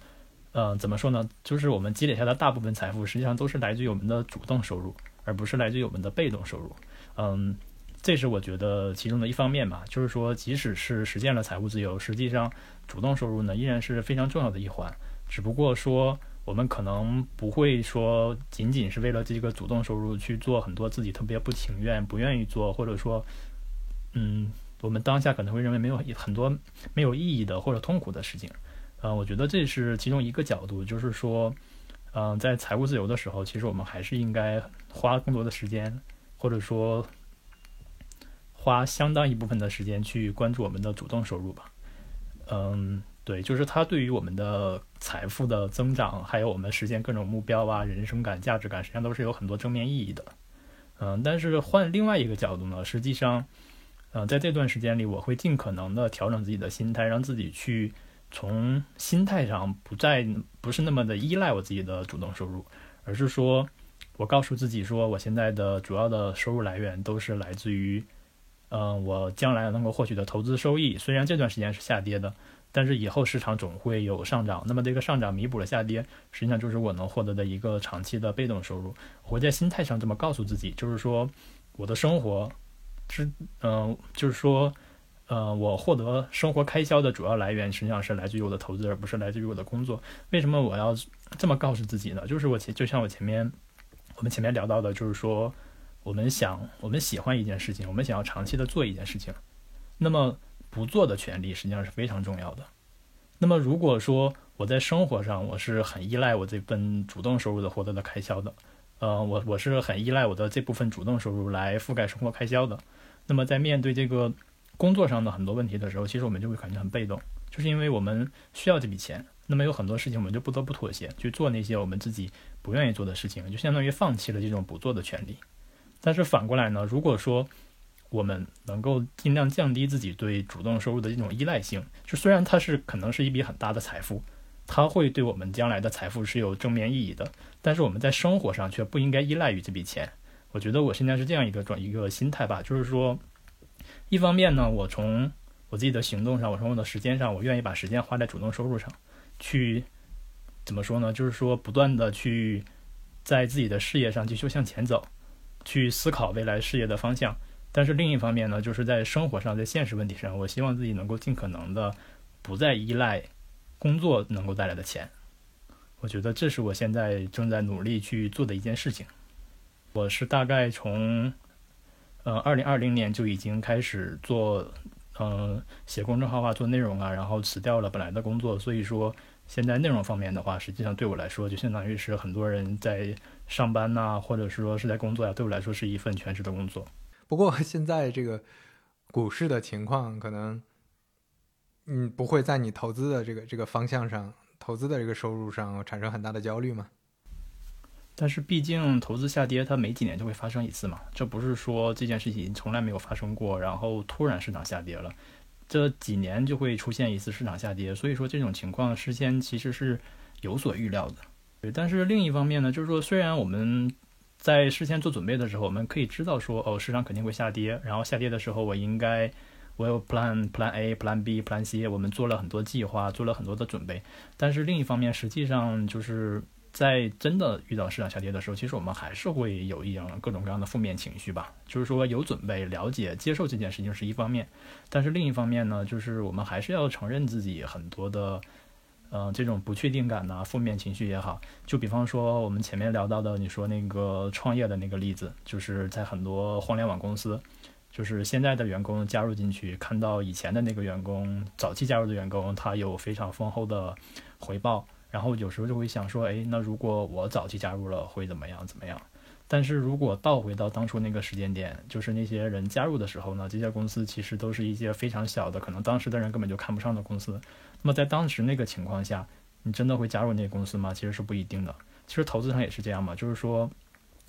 嗯，怎么说呢？就是我们积累下的大部分财富，实际上都是来自于我们的主动收入，而不是来自于我们的被动收入。嗯，这是我觉得其中的一方面吧。就是说，即使是实现了财务自由，实际上主动收入呢依然是非常重要的一环。只不过说，我们可能不会说仅仅是为了这个主动收入去做很多自己特别不情愿、不愿意做，或者说，嗯，我们当下可能会认为没有很多没有意义的或者痛苦的事情。嗯，我觉得这是其中一个角度，就是说，嗯，在财务自由的时候，其实我们还是应该花更多的时间，或者说花相当一部分的时间去关注我们的主动收入吧。嗯，对，就是它对于我们的财富的增长，还有我们实现各种目标啊、人生感、价值感，实际上都是有很多正面意义的。嗯，但是换另外一个角度呢，实际上，嗯，在这段时间里，我会尽可能的调整自己的心态，让自己去。从心态上不再不是那么的依赖我自己的主动收入，而是说，我告诉自己说，我现在的主要的收入来源都是来自于，嗯，我将来能够获取的投资收益。虽然这段时间是下跌的，但是以后市场总会有上涨。那么这个上涨弥补了下跌，实际上就是我能获得的一个长期的被动收入。我在心态上这么告诉自己，就是说，我的生活是，嗯，就是说。呃，我获得生活开销的主要来源实际上是来自于我的投资，而不是来自于我的工作。为什么我要这么告诉自己呢？就是我前就像我前面我们前面聊到的，就是说我们想我们喜欢一件事情，我们想要长期的做一件事情，那么不做的权利实际上是非常重要的。那么如果说我在生活上我是很依赖我这份主动收入的获得的开销的，呃，我我是很依赖我的这部分主动收入来覆盖生活开销的，那么在面对这个。工作上的很多问题的时候，其实我们就会感觉很被动，就是因为我们需要这笔钱，那么有很多事情我们就不得不妥协去做那些我们自己不愿意做的事情，就相当于放弃了这种不做的权利。但是反过来呢，如果说我们能够尽量降低自己对主动收入的这种依赖性，就虽然它是可能是一笔很大的财富，它会对我们将来的财富是有正面意义的，但是我们在生活上却不应该依赖于这笔钱。我觉得我现在是这样一个转一个心态吧，就是说。一方面呢，我从我自己的行动上，我从我的时间上，我愿意把时间花在主动收入上，去怎么说呢？就是说，不断的去在自己的事业上继续向前走，去思考未来事业的方向。但是另一方面呢，就是在生活上，在现实问题上，我希望自己能够尽可能的不再依赖工作能够带来的钱。我觉得这是我现在正在努力去做的一件事情。我是大概从。呃，二零二零年就已经开始做，嗯，写公众号啊，做内容啊，然后辞掉了本来的工作。所以说，现在内容方面的话，实际上对我来说，就相当于是很多人在上班呐，或者是说是在工作呀，对我来说是一份全职的工作。不过现在这个股市的情况，可能，嗯，不会在你投资的这个这个方向上，投资的这个收入上产生很大的焦虑吗？但是毕竟投资下跌，它每几年就会发生一次嘛，这不是说这件事情从来没有发生过，然后突然市场下跌了，这几年就会出现一次市场下跌，所以说这种情况事先其实是有所预料的。对，但是另一方面呢，就是说虽然我们在事先做准备的时候，我们可以知道说，哦，市场肯定会下跌，然后下跌的时候我应该我有 plan plan A plan B plan C，我们做了很多计划，做了很多的准备。但是另一方面，实际上就是在真的遇到市场下跌的时候，其实我们还是会有一种各种各样的负面情绪吧。就是说有准备、了解、接受这件事情是一方面，但是另一方面呢，就是我们还是要承认自己很多的。嗯，这种不确定感呐，负面情绪也好，就比方说我们前面聊到的，你说那个创业的那个例子，就是在很多互联网公司，就是现在的员工加入进去，看到以前的那个员工，早期加入的员工，他有非常丰厚的回报，然后有时候就会想说，哎，那如果我早期加入了，会怎么样？怎么样？但是如果倒回到当初那个时间点，就是那些人加入的时候呢，这些公司其实都是一些非常小的，可能当时的人根本就看不上的公司。那么在当时那个情况下，你真的会加入那个公司吗？其实是不一定的。其实投资上也是这样嘛，就是说，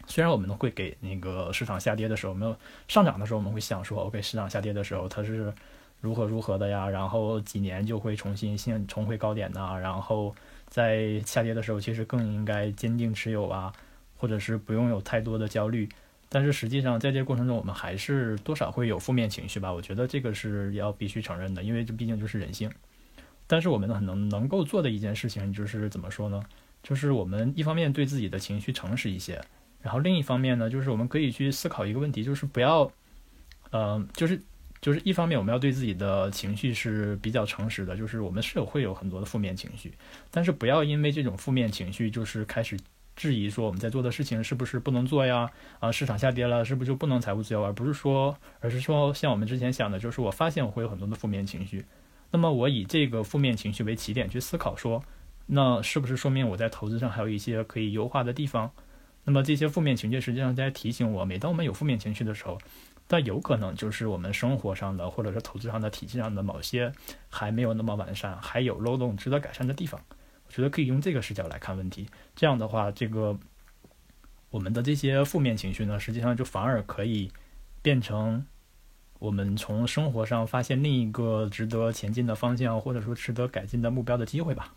虽然我们会给那个市场下跌的时候，没有上涨的时候，我们会想说，OK，市场下跌的时候它是如何如何的呀，然后几年就会重新现重回高点呐，然后在下跌的时候，其实更应该坚定持有啊，或者是不用有太多的焦虑。但是实际上在这个过程中，我们还是多少会有负面情绪吧？我觉得这个是要必须承认的，因为这毕竟就是人性。但是我们很能能够做的一件事情就是怎么说呢？就是我们一方面对自己的情绪诚实一些，然后另一方面呢，就是我们可以去思考一个问题，就是不要，呃，就是就是一方面我们要对自己的情绪是比较诚实的，就是我们是有会有很多的负面情绪，但是不要因为这种负面情绪就是开始质疑说我们在做的事情是不是不能做呀？啊，市场下跌了是不是就不能财务自由？而不是说，而是说像我们之前想的，就是我发现我会有很多的负面情绪。那么我以这个负面情绪为起点去思考，说，那是不是说明我在投资上还有一些可以优化的地方？那么这些负面情绪实际上在提醒我，每当我们有负面情绪的时候，但有可能就是我们生活上的或者是投资上的体系上的某些还没有那么完善，还有漏洞值得改善的地方。我觉得可以用这个视角来看问题。这样的话，这个我们的这些负面情绪呢，实际上就反而可以变成。我们从生活上发现另一个值得前进的方向，或者说值得改进的目标的机会吧。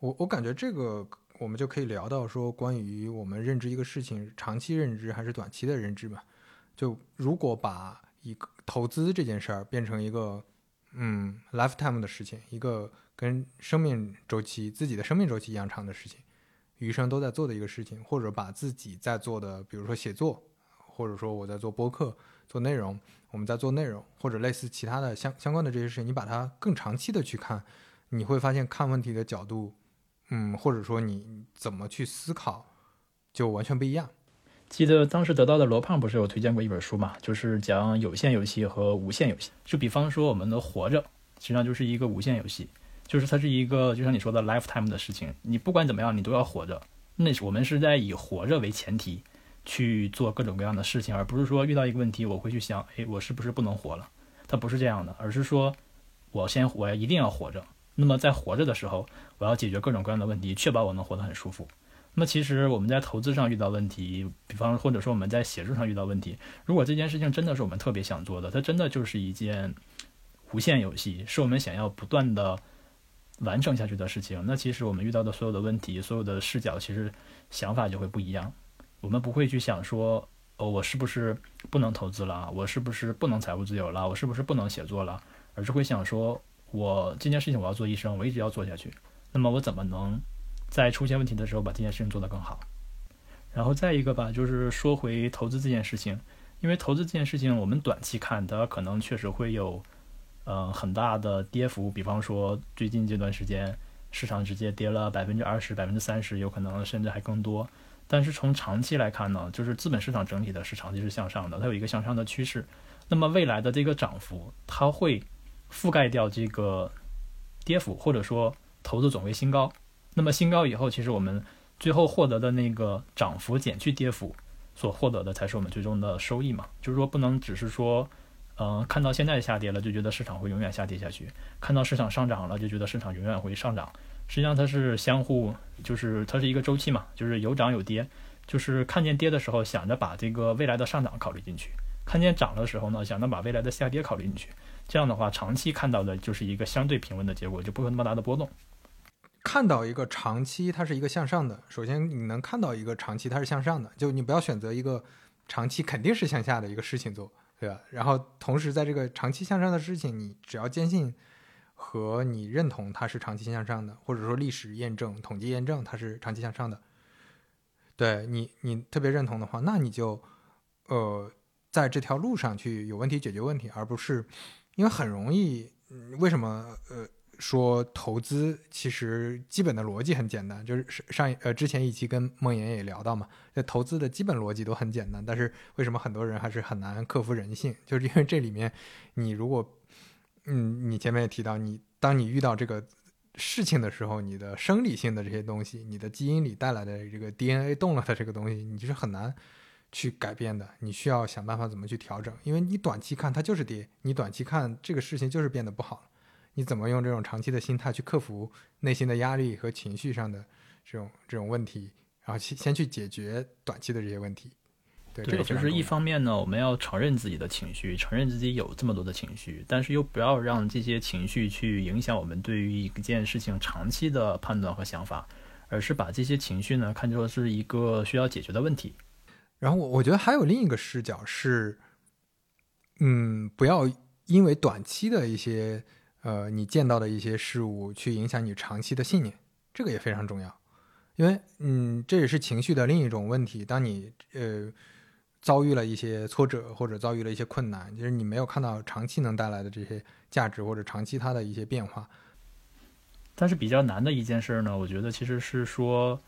我我感觉这个我们就可以聊到说，关于我们认知一个事情，长期认知还是短期的认知吧。就如果把一个投资这件事儿变成一个嗯 lifetime 的事情，一个跟生命周期自己的生命周期一样长的事情，余生都在做的一个事情，或者把自己在做的，比如说写作，或者说我在做播客做内容。我们在做内容或者类似其他的相相关的这些事情，你把它更长期的去看，你会发现看问题的角度，嗯，或者说你怎么去思考，就完全不一样。记得当时得到的罗胖不是有推荐过一本书嘛，就是讲有限游戏和无限游戏。就比方说我们的活着，实际上就是一个无限游戏，就是它是一个就像你说的 lifetime 的事情，你不管怎么样，你都要活着。那我们是在以活着为前提。去做各种各样的事情，而不是说遇到一个问题，我会去想，哎，我是不是不能活了？它不是这样的，而是说，我先我一定要活着。那么在活着的时候，我要解决各种各样的问题，确保我能活得很舒服。那其实我们在投资上遇到问题，比方或者说我们在写作上遇到问题，如果这件事情真的是我们特别想做的，它真的就是一件无限游戏，是我们想要不断的完成下去的事情，那其实我们遇到的所有的问题，所有的视角，其实想法就会不一样。我们不会去想说，哦，我是不是不能投资了？我是不是不能财务自由了？我是不是不能写作了？而是会想说，我这件事情我要做一生，我一直要做下去。那么我怎么能在出现问题的时候把这件事情做得更好？然后再一个吧，就是说回投资这件事情，因为投资这件事情，我们短期看它可能确实会有，呃，很大的跌幅。比方说最近这段时间，市场直接跌了百分之二十、百分之三十，有可能甚至还更多。但是从长期来看呢，就是资本市场整体的是长期是向上的，它有一个向上的趋势。那么未来的这个涨幅，它会覆盖掉这个跌幅，或者说投资总为新高。那么新高以后，其实我们最后获得的那个涨幅减去跌幅，所获得的才是我们最终的收益嘛。就是说不能只是说，嗯，看到现在下跌了就觉得市场会永远下跌下去，看到市场上涨了就觉得市场永远会上涨。实际上它是相互，就是它是一个周期嘛，就是有涨有跌，就是看见跌的时候想着把这个未来的上涨考虑进去，看见涨的时候呢，想着把未来的下跌考虑进去，这样的话长期看到的就是一个相对平稳的结果，就不会那么大的波动。看到一个长期它是一个向上的，首先你能看到一个长期它是向上的，就你不要选择一个长期肯定是向下的一个事情做，对吧？然后同时在这个长期向上的事情，你只要坚信和你认同它是长期向上的，或者说历史验证、统计验证它是长期向上的，对你你特别认同的话，那你就呃在这条路上去有问题解决问题，而不是因为很容易，为什么呃？说投资其实基本的逻辑很简单，就是上呃之前一期跟梦妍也聊到嘛，这投资的基本逻辑都很简单，但是为什么很多人还是很难克服人性？就是因为这里面你如果嗯你前面也提到，你当你遇到这个事情的时候，你的生理性的这些东西，你的基因里带来的这个 DNA 动了的这个东西，你是很难去改变的，你需要想办法怎么去调整，因为你短期看它就是跌，你短期看这个事情就是变得不好。你怎么用这种长期的心态去克服内心的压力和情绪上的这种这种问题，然后先先去解决短期的这些问题。对，这个就是一方面呢，我们要承认自己的情绪，承认自己有这么多的情绪，但是又不要让这些情绪去影响我们对于一件事情长期的判断和想法，而是把这些情绪呢看作是一个需要解决的问题。然后我我觉得还有另一个视角是，嗯，不要因为短期的一些。呃，你见到的一些事物去影响你长期的信念，这个也非常重要，因为嗯，这也是情绪的另一种问题。当你呃遭遇了一些挫折或者遭遇了一些困难，就是你没有看到长期能带来的这些价值或者长期它的一些变化。但是比较难的一件事呢，我觉得其实是说，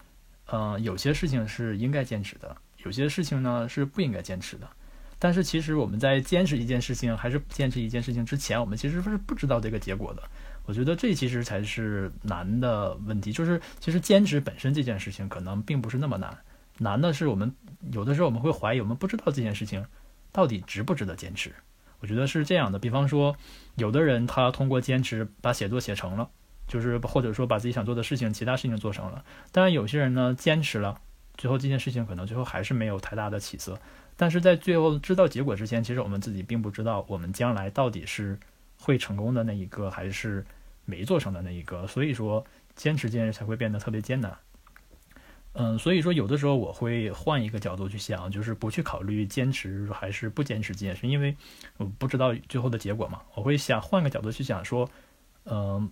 嗯，有些事情是应该坚持的，有些事情呢是不应该坚持的。但是其实我们在坚持一件事情还是坚持一件事情之前，我们其实是不知道这个结果的。我觉得这其实才是难的问题。就是其实坚持本身这件事情可能并不是那么难，难的是我们有的时候我们会怀疑，我们不知道这件事情到底值不值得坚持。我觉得是这样的。比方说，有的人他通过坚持把写作写成了，就是或者说把自己想做的事情、其他事情做成了。当然，有些人呢坚持了，最后这件事情可能最后还是没有太大的起色。但是在最后知道结果之前，其实我们自己并不知道我们将来到底是会成功的那一个，还是没做成的那一个。所以说，坚持坚持才会变得特别艰难。嗯，所以说有的时候我会换一个角度去想，就是不去考虑坚持还是不坚持这件事，因为我不知道最后的结果嘛。我会想换个角度去想，说，嗯，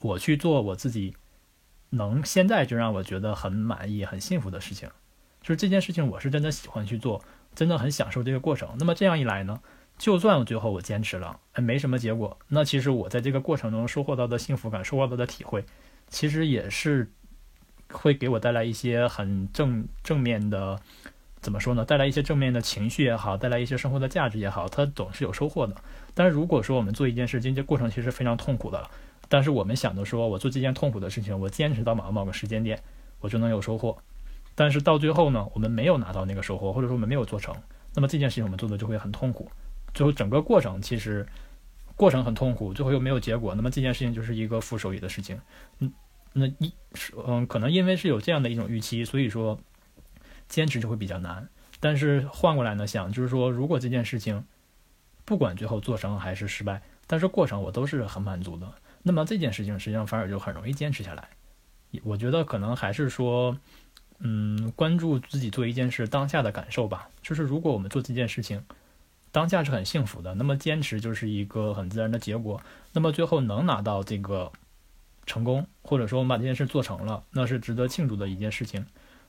我去做我自己能现在就让我觉得很满意、很幸福的事情，就是这件事情我是真的喜欢去做。真的很享受这个过程。那么这样一来呢，就算最后我坚持了，哎，没什么结果，那其实我在这个过程中收获到的幸福感、收获到的体会，其实也是会给我带来一些很正正面的，怎么说呢？带来一些正面的情绪也好，带来一些生活的价值也好，它总是有收获的。但是如果说我们做一件事，情，这过程其实非常痛苦的，但是我们想着说我做这件痛苦的事情，我坚持到某某个时间点，我就能有收获。但是到最后呢，我们没有拿到那个收获，或者说我们没有做成，那么这件事情我们做的就会很痛苦。最后整个过程其实过程很痛苦，最后又没有结果，那么这件事情就是一个负收益的事情。嗯，那一是嗯，可能因为是有这样的一种预期，所以说坚持就会比较难。但是换过来呢想，就是说如果这件事情不管最后做成还是失败，但是过程我都是很满足的，那么这件事情实际上反而就很容易坚持下来。我觉得可能还是说。嗯，关注自己做一件事当下的感受吧。就是如果我们做这件事情，当下是很幸福的，那么坚持就是一个很自然的结果。那么最后能拿到这个成功，或者说我们把这件事做成了，那是值得庆祝的一件事情。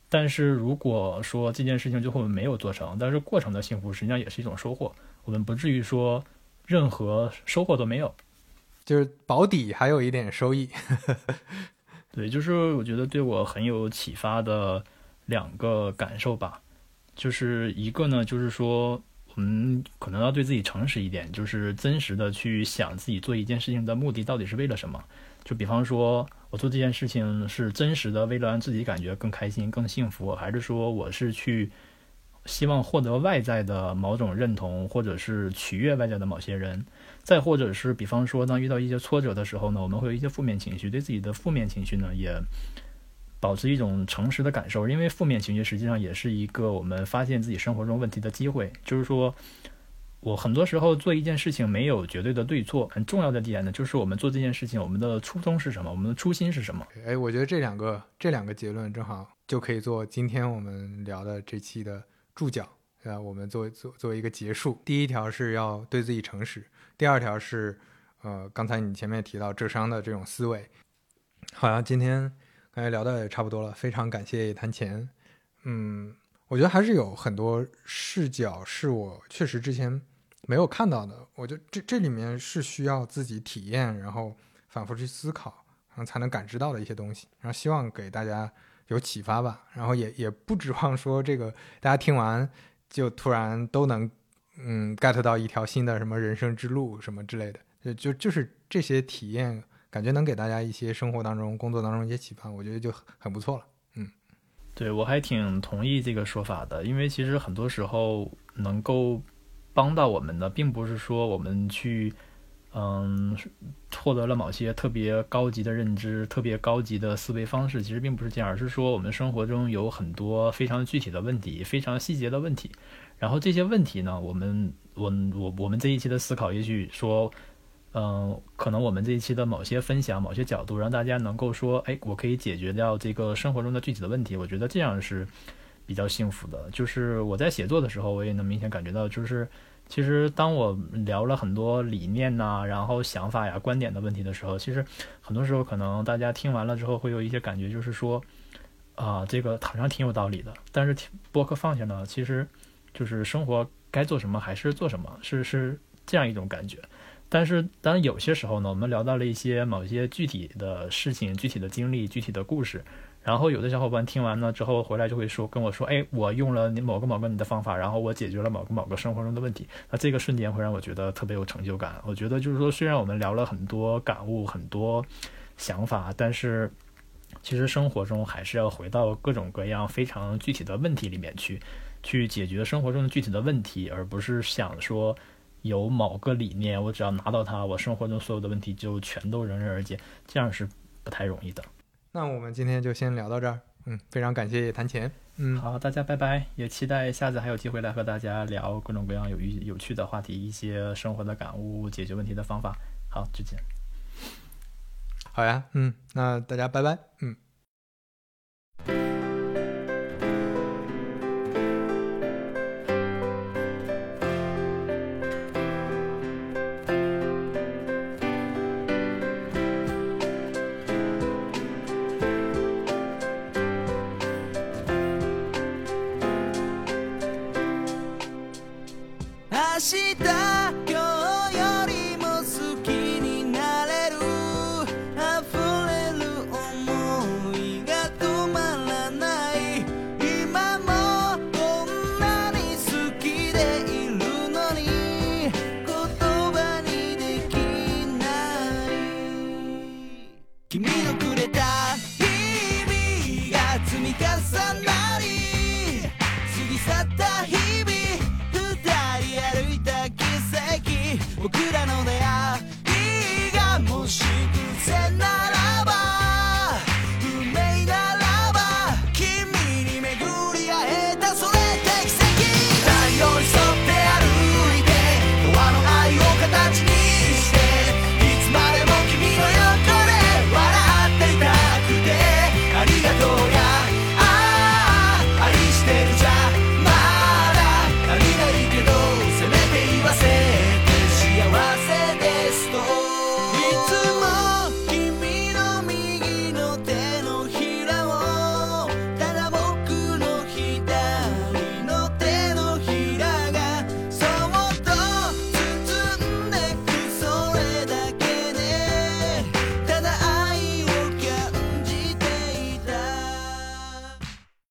但是如果说这件事情最后没有做成，但是过程的幸福实际上也是一种收获，我们不至于说任何收获都没有，就是保底还有一点收益。*laughs* 对，就是我觉得对我很有启发的两个感受吧，就是一个呢，就是说我们可能要对自己诚实一点，就是真实的去想自己做一件事情的目的到底是为了什么。就比方说，我做这件事情是真实的为了让自己感觉更开心、更幸福，还是说我是去希望获得外在的某种认同，或者是取悦外在的某些人。再或者是，比方说，当遇到一些挫折的时候呢，我们会有一些负面情绪，对自己的负面情绪呢，也保持一种诚实的感受，因为负面情绪实际上也是一个我们发现自己生活中问题的机会。就是说，我很多时候做一件事情没有绝对的对错，很重要的点呢，就是我们做这件事情，我们的初衷是什么，我们的初心是什么。哎，我觉得这两个这两个结论正好就可以做今天我们聊的这期的注脚。对吧？我们作为作作为一个结束，第一条是要对自己诚实，第二条是，呃，刚才你前面提到浙商的这种思维。好像今天刚才聊的也差不多了，非常感谢谈钱。嗯，我觉得还是有很多视角是我确实之前没有看到的。我觉得这这里面是需要自己体验，然后反复去思考，然后才能感知到的一些东西。然后希望给大家有启发吧。然后也也不指望说这个大家听完就突然都能嗯 get 到一条新的什么人生之路什么之类的。就就就是这些体验。感觉能给大家一些生活当中、工作当中一些启发，我觉得就很不错了。嗯，对我还挺同意这个说法的，因为其实很多时候能够帮到我们的，并不是说我们去嗯获得了某些特别高级的认知、特别高级的思维方式，其实并不是这样，而是说我们生活中有很多非常具体的问题、非常细节的问题，然后这些问题呢，我们我我我们这一期的思考，也许说。嗯，可能我们这一期的某些分享、某些角度，让大家能够说，哎，我可以解决掉这个生活中的具体的问题。我觉得这样是比较幸福的。就是我在写作的时候，我也能明显感觉到，就是其实当我聊了很多理念呐，然后想法呀、观点的问题的时候，其实很多时候可能大家听完了之后会有一些感觉，就是说，啊，这个好像挺有道理的。但是播客放下呢，其实就是生活该做什么还是做什么，是是这样一种感觉。但是，当有些时候呢，我们聊到了一些某些具体的事情、具体的经历、具体的故事，然后有的小伙伴听完了之后回来就会说跟我说：“哎，我用了你某个某个你的方法，然后我解决了某个某个生活中的问题。”那这个瞬间会让我觉得特别有成就感。我觉得就是说，虽然我们聊了很多感悟、很多想法，但是其实生活中还是要回到各种各样非常具体的问题里面去，去解决生活中的具体的问题，而不是想说。有某个理念，我只要拿到它，我生活中所有的问题就全都迎刃而解，这样是不太容易的。那我们今天就先聊到这儿，嗯，非常感谢谈钱，嗯，好，大家拜拜，也期待下次还有机会来和大家聊各种各样有意有趣的话题，一些生活的感悟，解决问题的方法。好，再见。好呀，嗯，那大家拜拜，嗯。